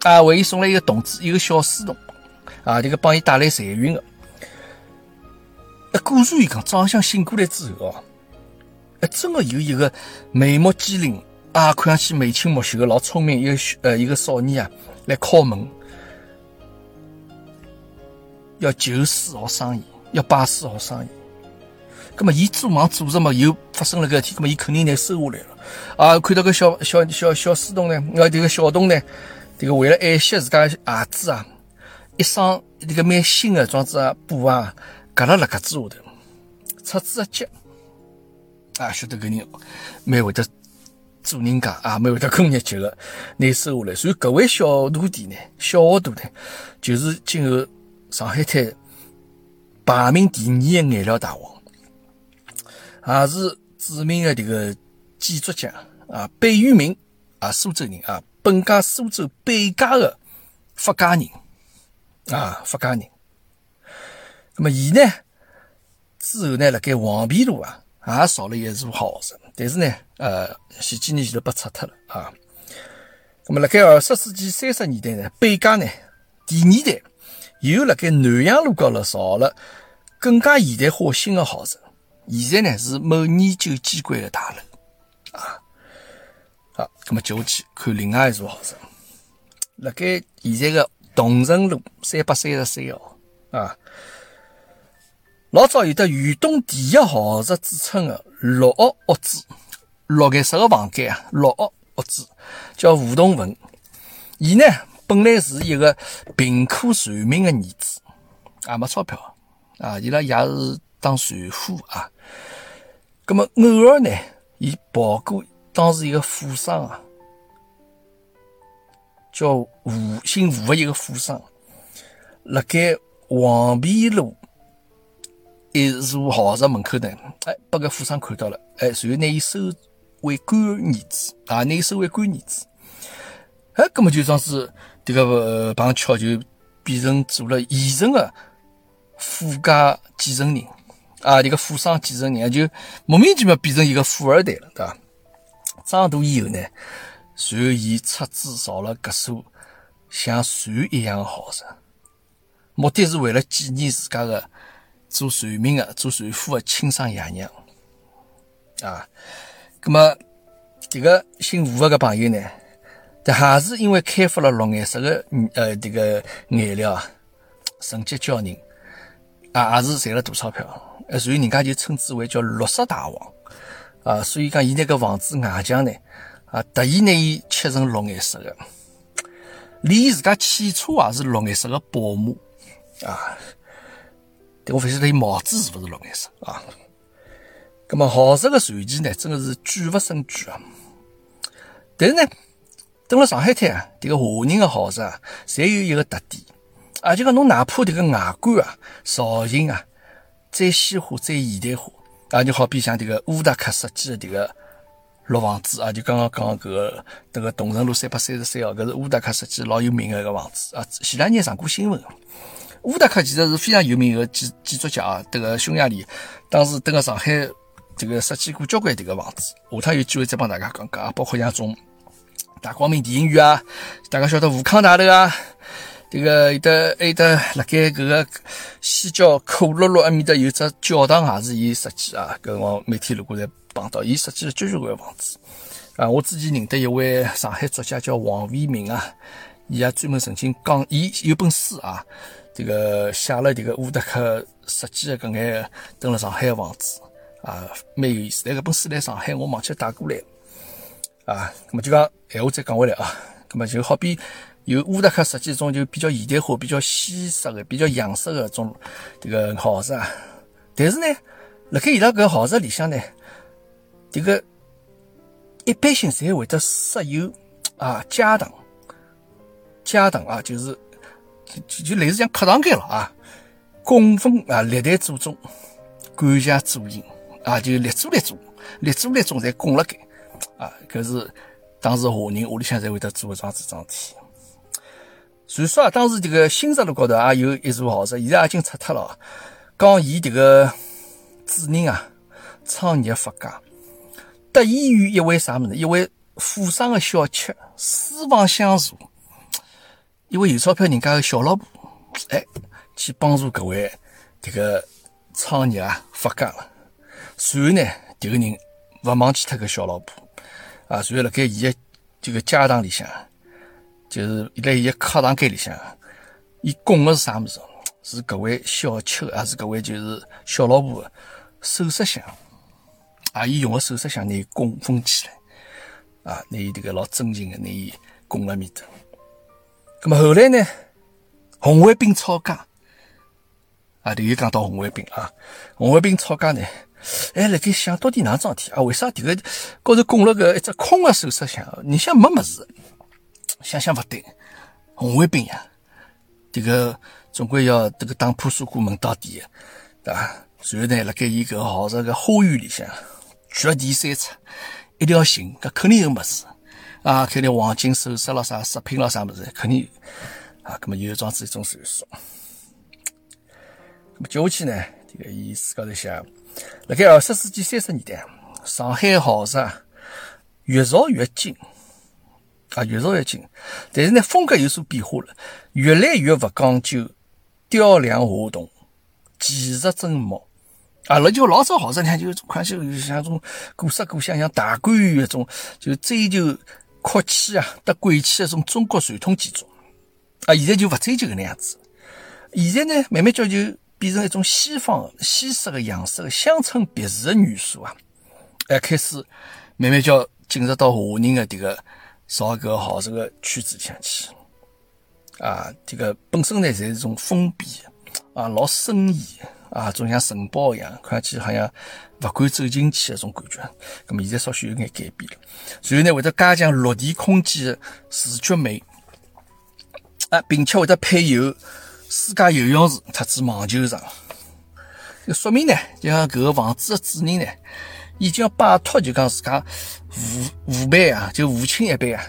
啊，为伊送来一个童子，一个小书童啊，这个帮伊带来财运的。啊，果然伊讲早上醒过来之后哦，哎，真的有一个眉目机灵。啊，看上去眉清目秀的，老聪明一个呃一个少年啊，来敲门，要求丝毫生意，要拜丝毫生意。那么，伊做梦做着嘛，又发生了个事体，那么伊肯定拿收下来了。啊，看到个小小小小书童呢，啊，这个小童呢，这个为了爱惜自家鞋子啊，一双这个蛮新的装子布啊，夹了肋格子下头，插子一接，啊，晓得个人蛮会得。做人家啊，蛮会得工业级的，拿收下来。所以各位小徒弟呢，小学徒呢，就是今后上海滩排名第二的颜料大王，也是著名的这个建筑家啊，贝聿铭啊，苏州人啊，本家苏州北家的发家人啊，法家人。那么伊呢，之后呢，辣盖黄皮路啊，也造了一座豪宅，但是呢，呃，前几年前头被拆脱了啊。那么辣盖二十世纪三十年代呢，北家呢，第二代又辣盖南阳路高头造了更加现代化新的豪宅，现在呢是某研究机关的大楼啊。好，那么就去看另外一座豪宅，辣盖现在的同城路三百三十三号啊。老早有得豫东第一豪宅之称的绿屋屋子，绿颜色的房间啊，绿屋屋子叫吴同文。伊呢本来是一个贫苦船民的儿子，也没钞票啊，伊拉也是当船夫啊。那么偶尔呢，伊跑过当时一个富商啊，叫吴姓吴的一个富商，辣盖黄陂路。一座豪宅门口呢，哎，被个富商看到了，哎，随后拿伊收为干儿子啊，拿伊收为干儿子，哎，根本就算是这个碰巧就变成做了现成的富家继承人啊，这个富商继承人就莫名其妙变成一个富二代了，对吧？长大以后呢，随后伊出资造了搿艘像船一样的豪宅，目的是为了纪念自家的。做船民的、做船夫的亲生爷娘啊，那么这个姓吴的个朋友呢，但还是因为开发了绿颜色的呃这个颜料啊，成绩骄人。啊，也是赚了大钞票，所以人家就称之为叫绿色大王。啊。所以讲，伊那个房子外墙呢啊，特意拿伊漆成绿颜色的，连伊自家汽车也是绿颜色的宝马啊。但我发现他帽子是不是绿颜色啊？那么豪宅的传奇呢，真的是举不胜举啊！但是呢，等了上海滩啊，这个华人的豪宅啊，侪有一个特点啊，就讲侬哪怕这个外观啊、造型啊，再西化、再现代化啊，就好比像这个乌达克设计的这个绿房子啊，就刚刚讲搿个这个东城路三百三十三号，搿是乌达克设计老有名的一个房子啊，前两年上过新闻。乌达克其实是非常有名的建建筑家啊，这个匈牙利，当时登个上海这个设计过交关这个房子，下趟有机会再帮大家讲讲，包括像种大光明电影院啊，大家晓得武康大楼啊，这个有的有的辣盖搿个西郊可乐路埃面搭有只教堂，也是伊设计啊，搿辰光每天路过侪碰到，伊设计了交关个房子啊。我之前认得一位上海作家叫王维明啊，伊也专门曾经讲，伊有本书啊。这个写了这个乌德克设计的搿眼登了上海的房子啊，蛮有意思。但搿本书来上海，我忘记带过来啊。那么就讲闲话再讲回来啊，那么就好比有乌达克设计一种就比较现代化、比较西式的、比较洋式的种这个豪宅啊。但是呢，辣盖伊拉搿豪宅里向呢，这个一般性侪会得设有啊家堂，家堂啊就是。就就类似像客堂间了啊，供奉啊历代祖宗，管家祖荫啊，就立柱立柱，立柱立柱侪供了盖啊。搿是当时华人屋里向侪会得做桩子桩事体。传说啊，当时这个新石路高头也有一座豪宅，现在已经拆脱了。讲伊这个主人啊，创业发家，得益于一位啥么子？一位富商的小妾，私房相助。一位有钞票人家的小老婆，哎，去帮助各位这个创业啊发家了。随后呢，这个人勿忘记他个小老婆啊，随后辣盖伊的这个家当里向，就是辣伊的客堂间里向，伊供的是啥物事？是各位小妾，还是各位就是小老婆的首饰箱？啊，伊用个首饰箱，拿伊供奉起来啊，拿伊这个老尊敬的，拿伊供辣面搭。那么后来呢？红卫兵抄家啊，又讲到红卫兵啊，红卫兵抄家呢，哎，辣盖想到底哪桩事体啊？为啥迭个高头供了个一只空个首饰箱？你想没么子？想想不对，红卫兵呀，这个总归要这个打破砂锅问到底的，对吧？然后呢，辣盖伊个豪宅个花园里向，掘地三尺，一定要寻，搿肯定有么子。啊，肯定黄金首饰了啥，饰品了啥么子，肯定啊，咁么有桩子一种传说。咁么接下去呢，这个伊书高头写，辣盖二十世纪三十年代，上海豪宅越造越精，啊，越造越精，但是呢，风格有所变化了，越来越勿讲究雕梁画栋、技术真模。啊，那就老早豪宅呢，就看起像种古色古香，像大观园那种，就追求阔气啊、得贵气那种中国传统建筑。啊，现在就勿追求搿能样子，现在呢，慢慢叫就变成一种西方西式的样式的乡村别墅的元素啊，哎，开始慢慢叫进入到华人的这个朝搿个豪宅的圈子向去。啊，这个本身呢，侪是种封闭啊，老森严。啊，总像城堡一样，看起好像勿敢走进去那种感觉。那么现在稍许有眼改变了。然后呢，会得加强落地空间的视觉美，啊，并且会得配有私家游泳池特子网球场。说明呢，就像搿个房子的主人呢，已经要摆脱就讲自家父父辈啊，就父亲一辈啊，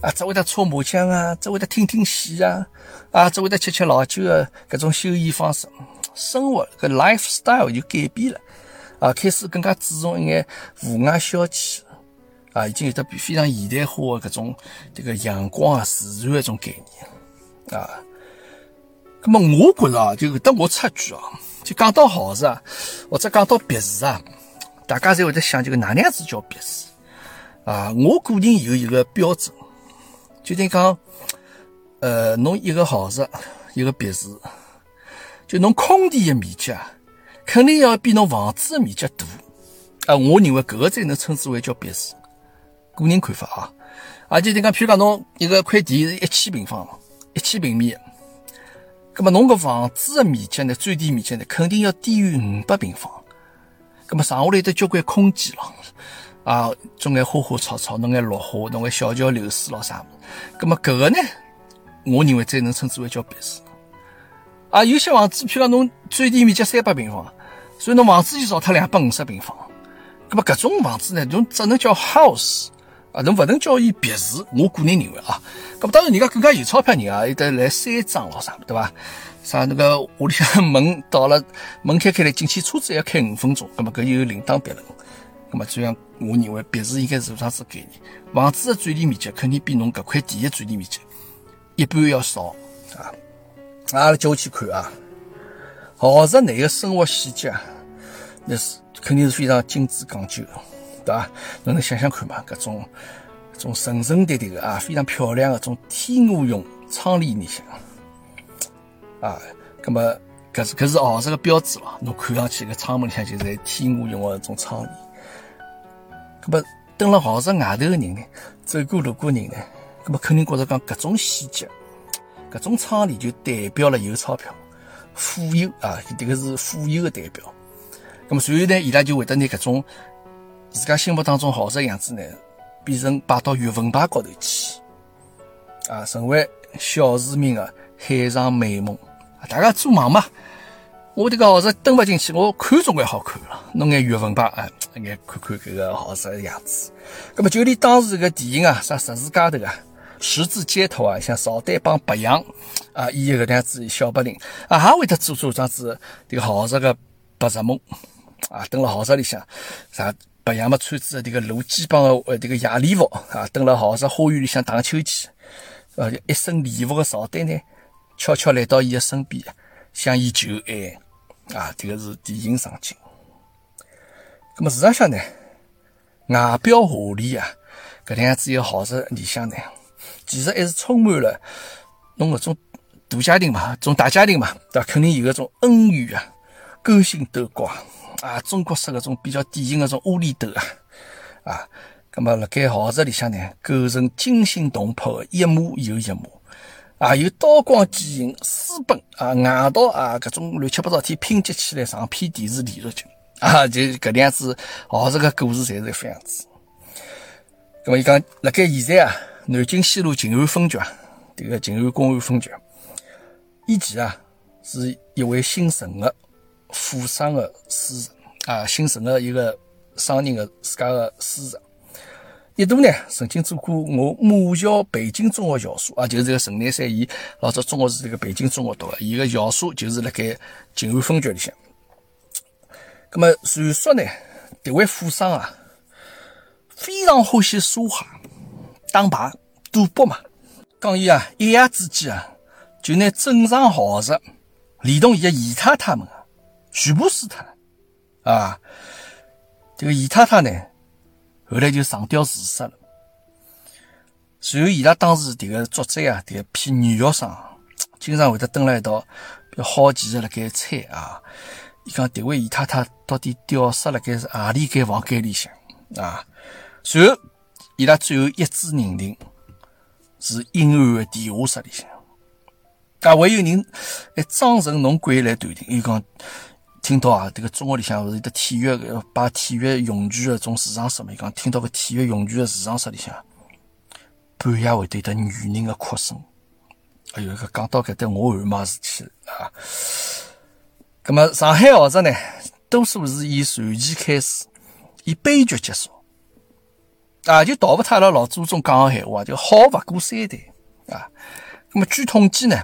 啊，只会得搓麻将啊，只会得听听戏啊，啊，只会得吃吃老酒的搿种休闲方式。生活个 lifestyle 就改变了，啊，开始更加注重一眼户外消遣，啊，已经有得比非常现代化的搿种这个阳光啊、自然一种概念，啊，那么我觉着啊，就搿搭我插句啊，就讲到豪宅啊，或者讲到别墅啊，大家侪会得想这个哪能样子叫别墅啊？我个人有一个标准，就等于讲，呃，侬一个豪宅，一个别墅。就侬空地的面积啊，肯定要比侬房子的面积大啊！我认为搿个才能称之为叫别墅，个人看法啊。而且你讲，譬如讲侬一个块地是一千平方，一千平米，葛么侬个房子的面积呢，最低面积呢，肯定要低于五百平方。葛么剩下来得交关空间了啊，种眼花花草草，弄眼绿化，弄眼小桥流水咯啥物。葛么搿个呢，我认为才能称之为叫别墅。啊，有些房子，譬如讲侬最低面积三百平方，所以侬房子就造脱两百五十平方。那么搿种房子呢，侬只能叫 house 啊，侬勿能叫伊别墅。我个人认为啊，那么当然人家更加有钞票人啊，有得来三张咯啥，对伐？啥那个屋里向门到了门开开来进去，车子要开五分钟，那么搿就另当别论。那么这样，我认为别墅应该是啥子概念？房子的占地面积肯定比侬搿块地的占地面积一般要少啊。阿拉接下去看啊，豪宅内的生活细节，那是肯定是非常精致讲究，对吧？侬能想想看嘛？搿种种层层叠叠的啊，非常漂亮的种天鹅绒窗帘里向啊，葛么搿是搿是豪宅的标志咯。侬看上去搿窗门里向就是天鹅绒的种窗帘，葛么蹲辣豪宅外头的人呢，走过路过人呢，葛么肯定觉着讲搿种细节。搿种窗帘就代表了有钞票、富有啊，这个是富有的代表。那么随后呢，伊拉就会得拿搿种自家心目当中豪宅样子呢，变成摆到月份牌高头去，啊，成为小市民的海上美梦。大家做梦嘛，我这个豪宅登不进去，我看总归好看了，弄眼月份牌啊，眼看看搿个豪宅的样子。那么就连当时这个电影啊，啥十字街头啊。十字街头啊，像邵丹帮白杨啊，演个搿样子小白领啊，还会得做做样子这个豪宅个白日梦啊，登了豪宅里向，啥白杨嘛穿着这个露肩膀的呃这个夜礼服啊，登了豪宅花园里向荡秋千，呃一身礼服的邵丹呢，悄悄来到伊的身边，向伊求爱啊，这个是电影场景。那么事实上呢，外表华丽啊，搿能样子一个豪宅里向呢。其实还是充满了侬搿种大家庭嘛，种大家庭嘛，对伐？肯定有搿种恩怨啊，勾心斗角啊，中国式搿种比较典型的种窝里斗啊，啊，葛么辣盖豪宅里向呢，构成惊心动魄的一幕又一幕啊，有刀光剑影、私奔啊、外逃啊，搿种乱七八糟体拼接起来上篇电视连续剧啊，就搿能样子豪宅个故事侪是搿副样子。葛么伊讲辣盖现在啊。南京西路静安分局啊，这个静安公安分局，以前啊是一位姓陈的富商的私啊，姓陈的一个商人的自家的私人。一度呢，曾经做过我母校北京中学校书啊，就是这个陈南山，伊老早中学是这个北京中学读的，伊个校书就是辣盖静安分局里向。那么传说呢，这位富商啊，非常欢喜梭哈、打牌、赌博嘛。讲伊啊，一夜之间啊，就拿镇上豪宅，连同伊个姨太太们啊，全部输脱了啊。这个姨太太呢？后来就上吊自杀了。随后伊拉当时迭个作者啊，迭个批女学生，经常会得蹲辣一道，比较好奇的辣盖猜啊。伊讲迭位姨太太到底吊死辣盖是何里间房间里向啊？随后伊拉最后一致认定是阴暗的地下室里向。啊，还有人还装成侬鬼来断定，伊讲。听到啊，这个中学里向不是有的体育个摆体育用具的种市场室嘛？伊讲听到个体育用具的市场室里向，半夜会得得女人的哭声。哎哟，搿讲到搿搭我汗毛竖起啊！葛么上海豪宅呢，多数是以传奇开始，以悲剧结束。啊，就逃不脱阿拉老祖宗讲个闲话，就好勿过三代啊。葛么据统计呢？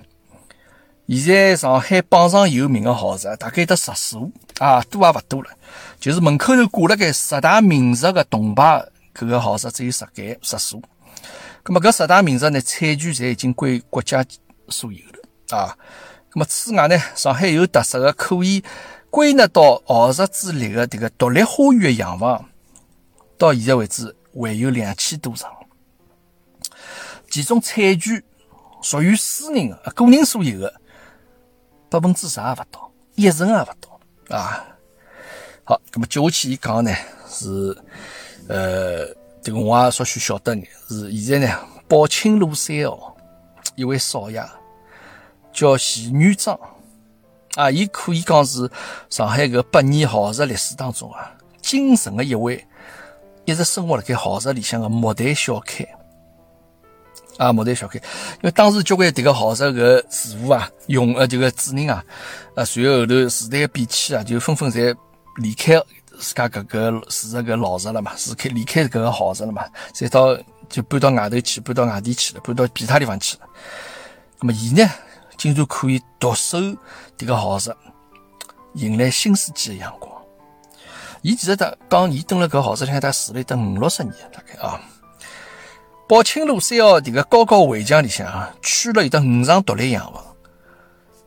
现在上海榜上有名的豪宅大概得十所啊，多也勿多了。就是门口头挂了个十大名宅的铜牌，搿个豪宅只有十间十所。咁么搿十大名宅呢，产权侪已经归国家所有了啊。咁么此外呢，上海有特色的可以归纳到豪宅之列的迭个独立花园的洋房，到现在为止还有两千多幢，其中产权属于私人的、个人所有的。百分之十也勿到，一成也勿到啊！好，那么接下去伊讲呢是，呃，这个我也稍许晓得眼，是现在呢，宝庆路三号一位少爷叫徐女章啊，伊可以讲是上海搿百年豪宅历史当中啊，仅存的一位，一直生活辣盖豪宅里向的末代小开。啊，末代小开，因为当时交关迭个豪宅个住户啊，用呃这个主人啊，呃，随后后头时代变迁啊，就纷纷侪离开自家搿个住的搿老宅了嘛，是开离开搿个豪宅了嘛，再到就搬到外头去，搬到外地去了，搬到其他地方去了。那么伊呢，竟然可以独守迭个豪宅，迎来新世纪的阳光。伊其实他讲，伊蹲辣搿豪宅里向，他住了有得五六十年，大概啊。宝清路三号迭个高高围墙里向啊，圈了有得五幢独立洋房。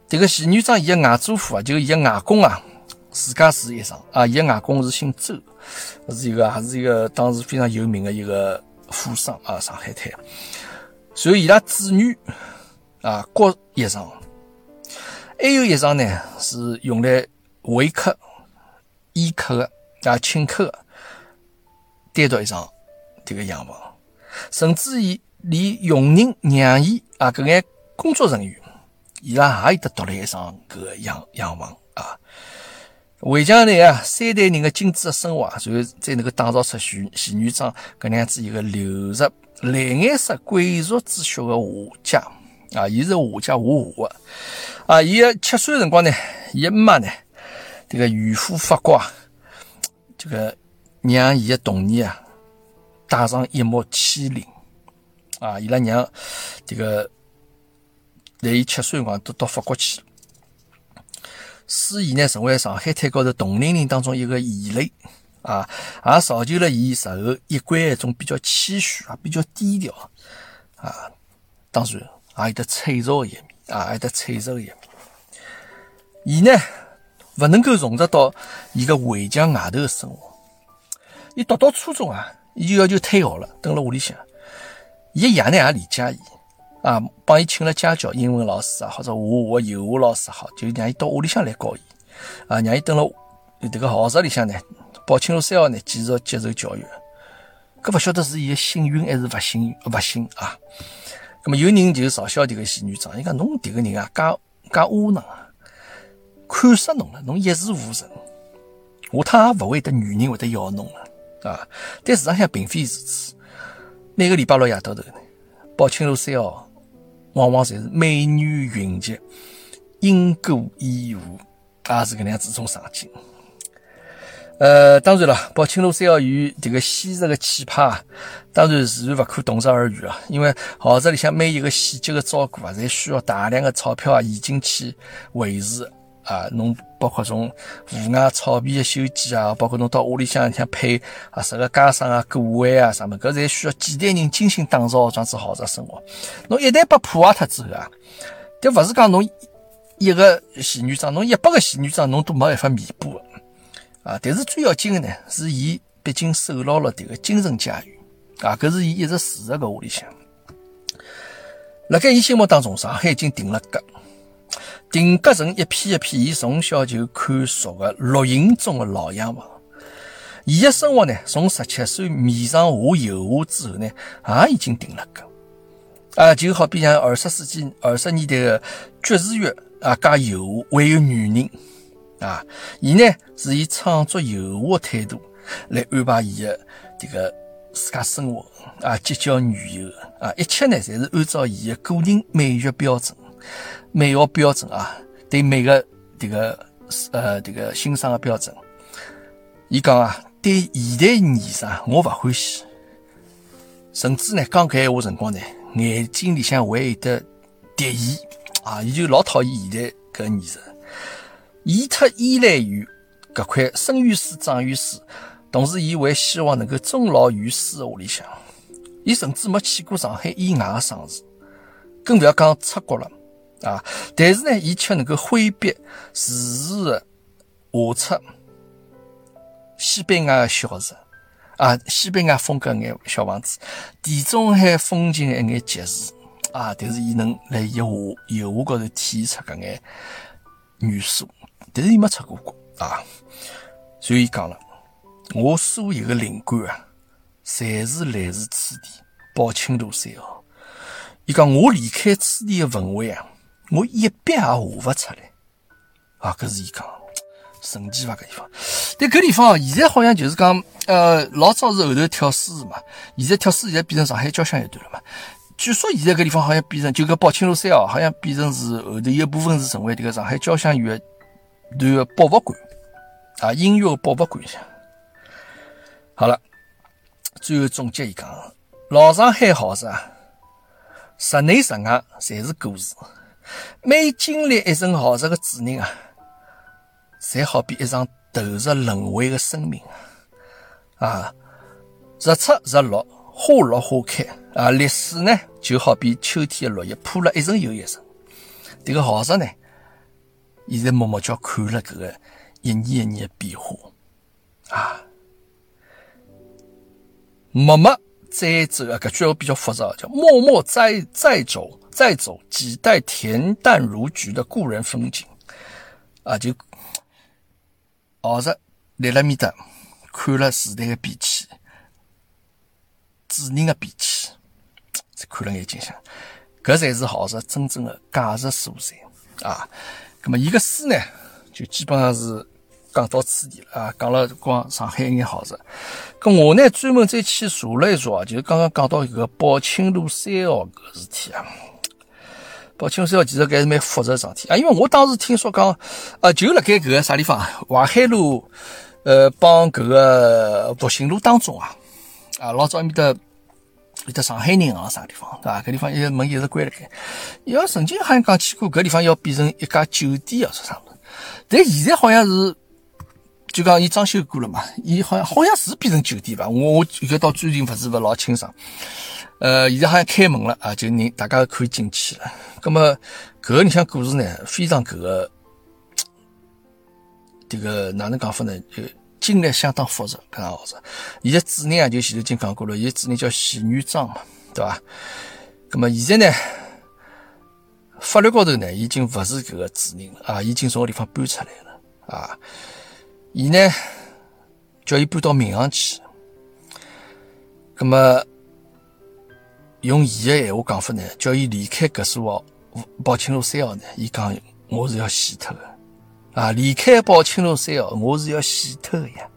迭个徐女长伊个外祖父啊，就伊个外公啊，自家住一幢啊。伊个外公是姓周，是一个还是一个当时非常有名的一个富商啊，上海滩。所以伊拉子女啊，各一幢，还有一幢呢，是用来会客、宴客的啊，请客的，单独一幢迭个洋房。甚至于连佣人、娘姨啊，搿眼工作人员，伊拉也有得独立一幢搿个洋洋房啊。围墙内啊，三代人的精致的生活，随后再能够打造出徐徐女章搿能样子一个流入蓝颜色贵族之血的画家啊。伊是画家画画的啊。伊个七岁辰光呢，伊妈呢，这个渔夫发觉，这个让伊的童年啊。带上一抹凄凉啊！伊拉娘这个在伊七岁辰光都到法国去了，使伊呢成为上海滩高头同龄人当中一个异类啊，也造就了伊日后一贯一种比较谦虚啊、比较低调啊，当然也有得脆弱的一面啊，有得脆弱的一面。伊呢不能够融入到伊个围墙外头的生活，伊读到初中啊。伊就要求退学了，蹲辣屋里向。伊爷呢也理解伊，啊，帮伊请了家教，英文老师啊，或者画画、油画老师好，就让伊到屋里向来教伊，啊，让伊蹲辣迭个豪宅里向呢，宝庆路三号呢继续接受教育。搿勿晓得是伊个幸运还是勿幸运，勿幸啊。葛么有人就嘲笑迭个仙女长，伊讲侬迭个人啊，介介窝囊啊，看死侬了，侬一事无成，下趟也勿会得女人会得要侬了。啊！但事实上并非如此。每个礼拜六夜到头呢，宝清路三号往往侪是美女云集，莺歌燕舞，也是搿能样子种场景。呃，当然了，宝庆路三号与这个昔日的气派，当然自然不可同日而语啊。因为豪宅里向每一个细节的照顾啊，侪需要大量的钞票啊、现金去维持啊。侬包括从户外草皮的修剪啊，包括侬到屋里向像配啊十个家生啊、顾问啊啥么，搿侪需要几代人精心打造这样子豪宅生活。侬一旦把破坏脱之后啊，迭勿是讲侬一个仙女掌，侬一百个仙女掌，侬都没办法弥补的。啊！但是最要紧的呢，是伊毕竟守牢了迭个精神家园啊，搿是伊一直住在搿屋里向。辣盖伊心目当中，上海已经定了格，定格成一片一片伊从小就看熟的绿荫中的老洋房。伊的生活呢，从十七岁迷上画油画之后呢，也已经定了格。啊，就好比像二十世纪二十年代的爵士乐啊，加油画，还有女人。啊，伊呢是以创作油画的态度来安排伊的这个自家生活啊，结交女友啊，一切呢侪是按照伊的个人美学标准、美学标准啊，对美个这个呃这个欣赏的标准。伊讲啊，对现代艺术我勿欢喜，甚至呢讲搿闲话辰光呢，眼睛里向会有得敌意啊，伊就老讨厌现代搿艺术。伊特依赖于搿块生于斯长于斯，同时伊还希望能够终老于斯的屋里向。伊甚至没去过上海以外的省市，更勿要讲出国了啊！但是呢，伊却能够挥别时时的画出西班牙的小城啊，西班牙风格眼小房子，地中海风情一眼集市啊！但是伊能辣伊画油画高头体现出搿眼元素。但是伊没出过国啊，所以伊讲了，我所有的灵感啊，侪是来自此地宝庆路三号。伊讲我离开此地的氛围啊，我一笔也画勿出来啊。搿是伊讲神奇伐？搿地方，但搿地方现在好像就是讲，呃，老早是后头跳水嘛，现在跳水现在变成上海交响乐团了嘛。据说现在搿地方好像变成就搿宝庆路三号，好像变成是后头一部分是成为迭个上海交响乐团。个博物馆啊，音乐博物馆一下。好了，最后总结一讲，老上海好是啊，室内室外侪是故事。每经历一层豪宅的主人啊，侪好比一场投入轮回的生命啊！日出日落，花落花开啊！历史呢，就好比秋天的落叶，铺了一层又一层。这个豪宅呢？现在默默叫看了搿个一年一年的变化啊，默默再走啊，搿句话比较复杂，叫默默再再走再走几代恬淡如菊的故人风景啊，就熬着立了面搭看了时代的变迁，主人的变迁，再看了眼睛想，搿才是豪宅真正的价值所在啊。那么，伊个书呢，就基本上是讲到此地了啊，讲了光上海一眼好事。咁我呢，专门再去查了一查啊，就是刚刚讲到一个宝庆路三号个事体啊。宝庆路三号其实还是蛮复杂事体啊，因为我当时听说讲，呃，就辣盖搿个啥地方，淮海路，呃，帮搿个复兴路当中啊，啊，老早埃面搭。有得上海银行啥地方，对伐？搿地方一个门一直关了盖。要曾经好像讲起过，搿地方要变成一家酒店啊，说啥物事？但现在好像是，就讲伊装修过了嘛，伊好像好像是变成酒店吧？我我搿到最近勿是勿老清爽。呃，现在好像开门了啊，就人大家可以进去了。葛么搿个你像故事呢，非常搿个，这个哪能讲法呢？就。经历相当复杂，搿样好子。伊个主人啊，就前头已经讲过了，伊个主人叫徐女章嘛，对伐？咁么现在呢，法律高头呢，已经勿是搿个主人了啊，已经从个地方搬出来了啊。伊呢，叫伊搬到民航去。咁么用伊个闲话讲法呢，叫伊离开搿所宝庆路三号呢，伊讲我是要死脱个。啊！离开宝庆路三号，我是要死脱个呀！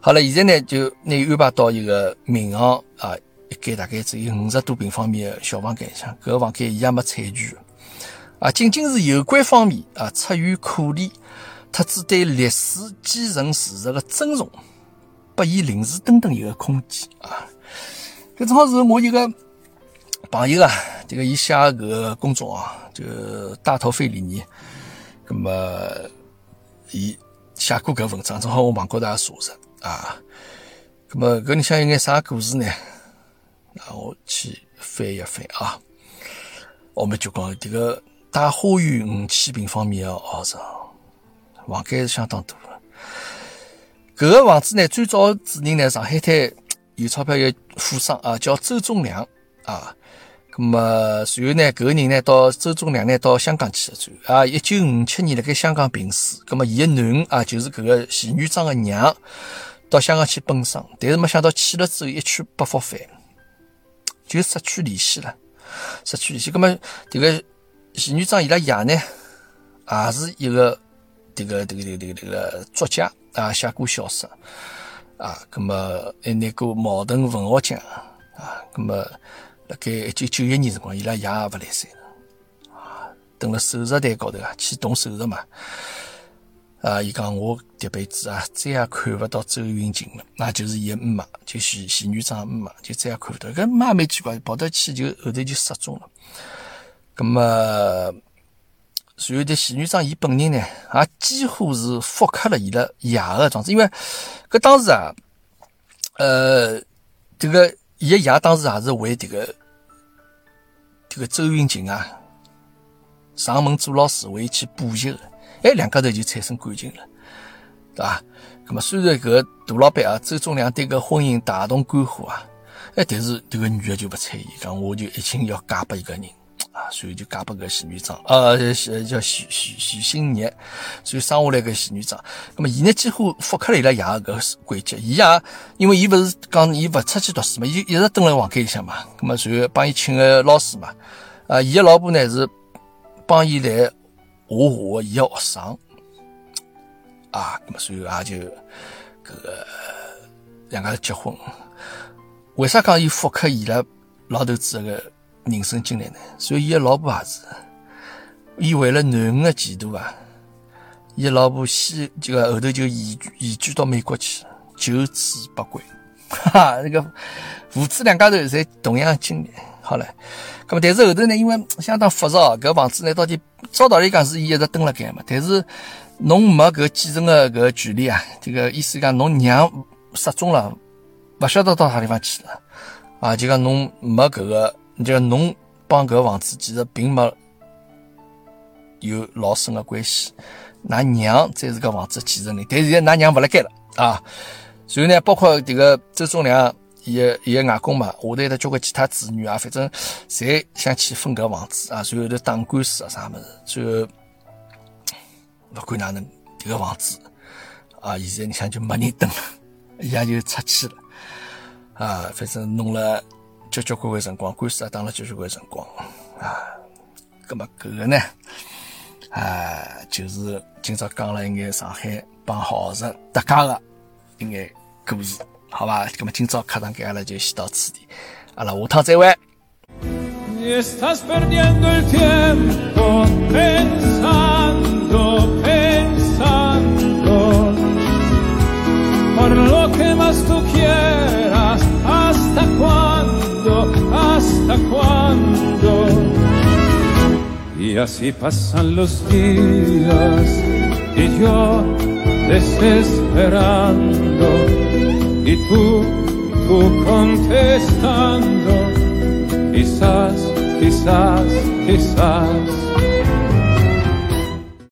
好了，现在呢就拿伊安排到一个民航啊，一间大概只有五十多平方米的小房间里向，搿个房间伊也没彩全啊，仅仅是有关方面啊出于可怜，特指对历史继承事实个尊重，拨伊临时等等一个空间啊。搿正好是我一个朋友啊，这个伊写搿个公众啊，就大头费里尼，葛么伊写过搿文章，正好我网高头也查着啊。葛么搿里向有眼啥故事呢？那我去翻一翻啊。我们就讲迭个大花园五千平方米的学堂，房间是相当大的。搿个房子呢，最早主人呢，上海滩有钞票一富商啊，叫周忠良啊。咁么，随后呢，搿个人呢，到周忠良呢，到香港去了，转啊，一九五七年辣盖香港病死。咁么，伊个囡啊，就是搿个徐女长个娘，到香港去奔丧，但是没想到去了之后一去不复返，就失去联系了。失去联系，葛么迭个徐女长伊拉爷呢，也是一个迭个迭个迭个迭个作家啊，写过小说啊，葛么还拿过茅盾文学奖啊，葛么辣盖一九九一年辰光，伊拉爷也勿来三了啊，蹲辣手术台高头啊，去动手术嘛。啊！伊讲我迭辈子啊，再也看勿到周云晴了，那就是伊个姆妈，就徐徐女长姆妈，就再也看勿到。搿妈蛮奇怪，跑到去就后头就失踪了。葛么，随后的徐女长伊本人呢，也几乎是复刻了伊拉爷个状子，因为搿当时啊，呃，这个伊个爷当时也是为这个这个周云晴啊上门做老师，为去补习的。哎，两家头就产生感情了，对吧？那么虽然搿个大老板啊，周忠良对搿婚姻大动肝火啊，哎，但是迭个女的就不睬伊，讲我就一心要嫁拨一个人啊，所以就嫁拨搿徐女长，呃，叫徐徐徐新业，所以生下来个徐女长。那么伊呢，几乎复刻了伊拉爷个轨迹，伊也因为伊勿是讲伊勿出去读书嘛，伊一直蹲辣房间里向嘛，那么随后帮伊请个老师嘛，啊，伊个老婆呢是帮伊来。画画，伊个学生啊，咁么所以也就搿个两家结婚。为啥讲伊复刻伊拉老头子个人生经历呢？所以伊个老婆也是，伊为了囡恩个前途啊，伊老婆先就后头就移移居到美国去，就此不归。哈哈，那个父子两家头侪同样经历。好了，咁么但是后头呢，因为相当复杂，搿房子呢到底照道理讲是伊一直蹲辣盖嘛，但是侬没搿继承个搿权利啊，这个意思讲侬娘失踪了，勿晓得到啥地方去了啊，就讲侬没搿个，就讲侬帮搿房子其实并没有老深个关系，㑚娘才是搿房子继承人，但是现在㑚娘勿辣盖了啊，所以呢，包括这个周忠良。伊个伊个外公嘛，下头有交关其他子女啊，反正侪想去分搿房子啊，随后头打官司啊啥物事，最后勿管哪能，迭个房子啊，现在你想就没人蹲了，*laughs* 伊也就出去了啊，反正弄了交交关关辰光，官司也打了交交关辰光啊，葛么搿个呢啊，就是今朝讲了一眼上海帮学生搭界个一眼故事。好吧，那么今朝课堂给阿拉就先到此地，阿拉下趟再会。¿Hasta cuándo? Y así pasan los días y yo desesperando y tú, tú contestando, quizás, quizás, quizás.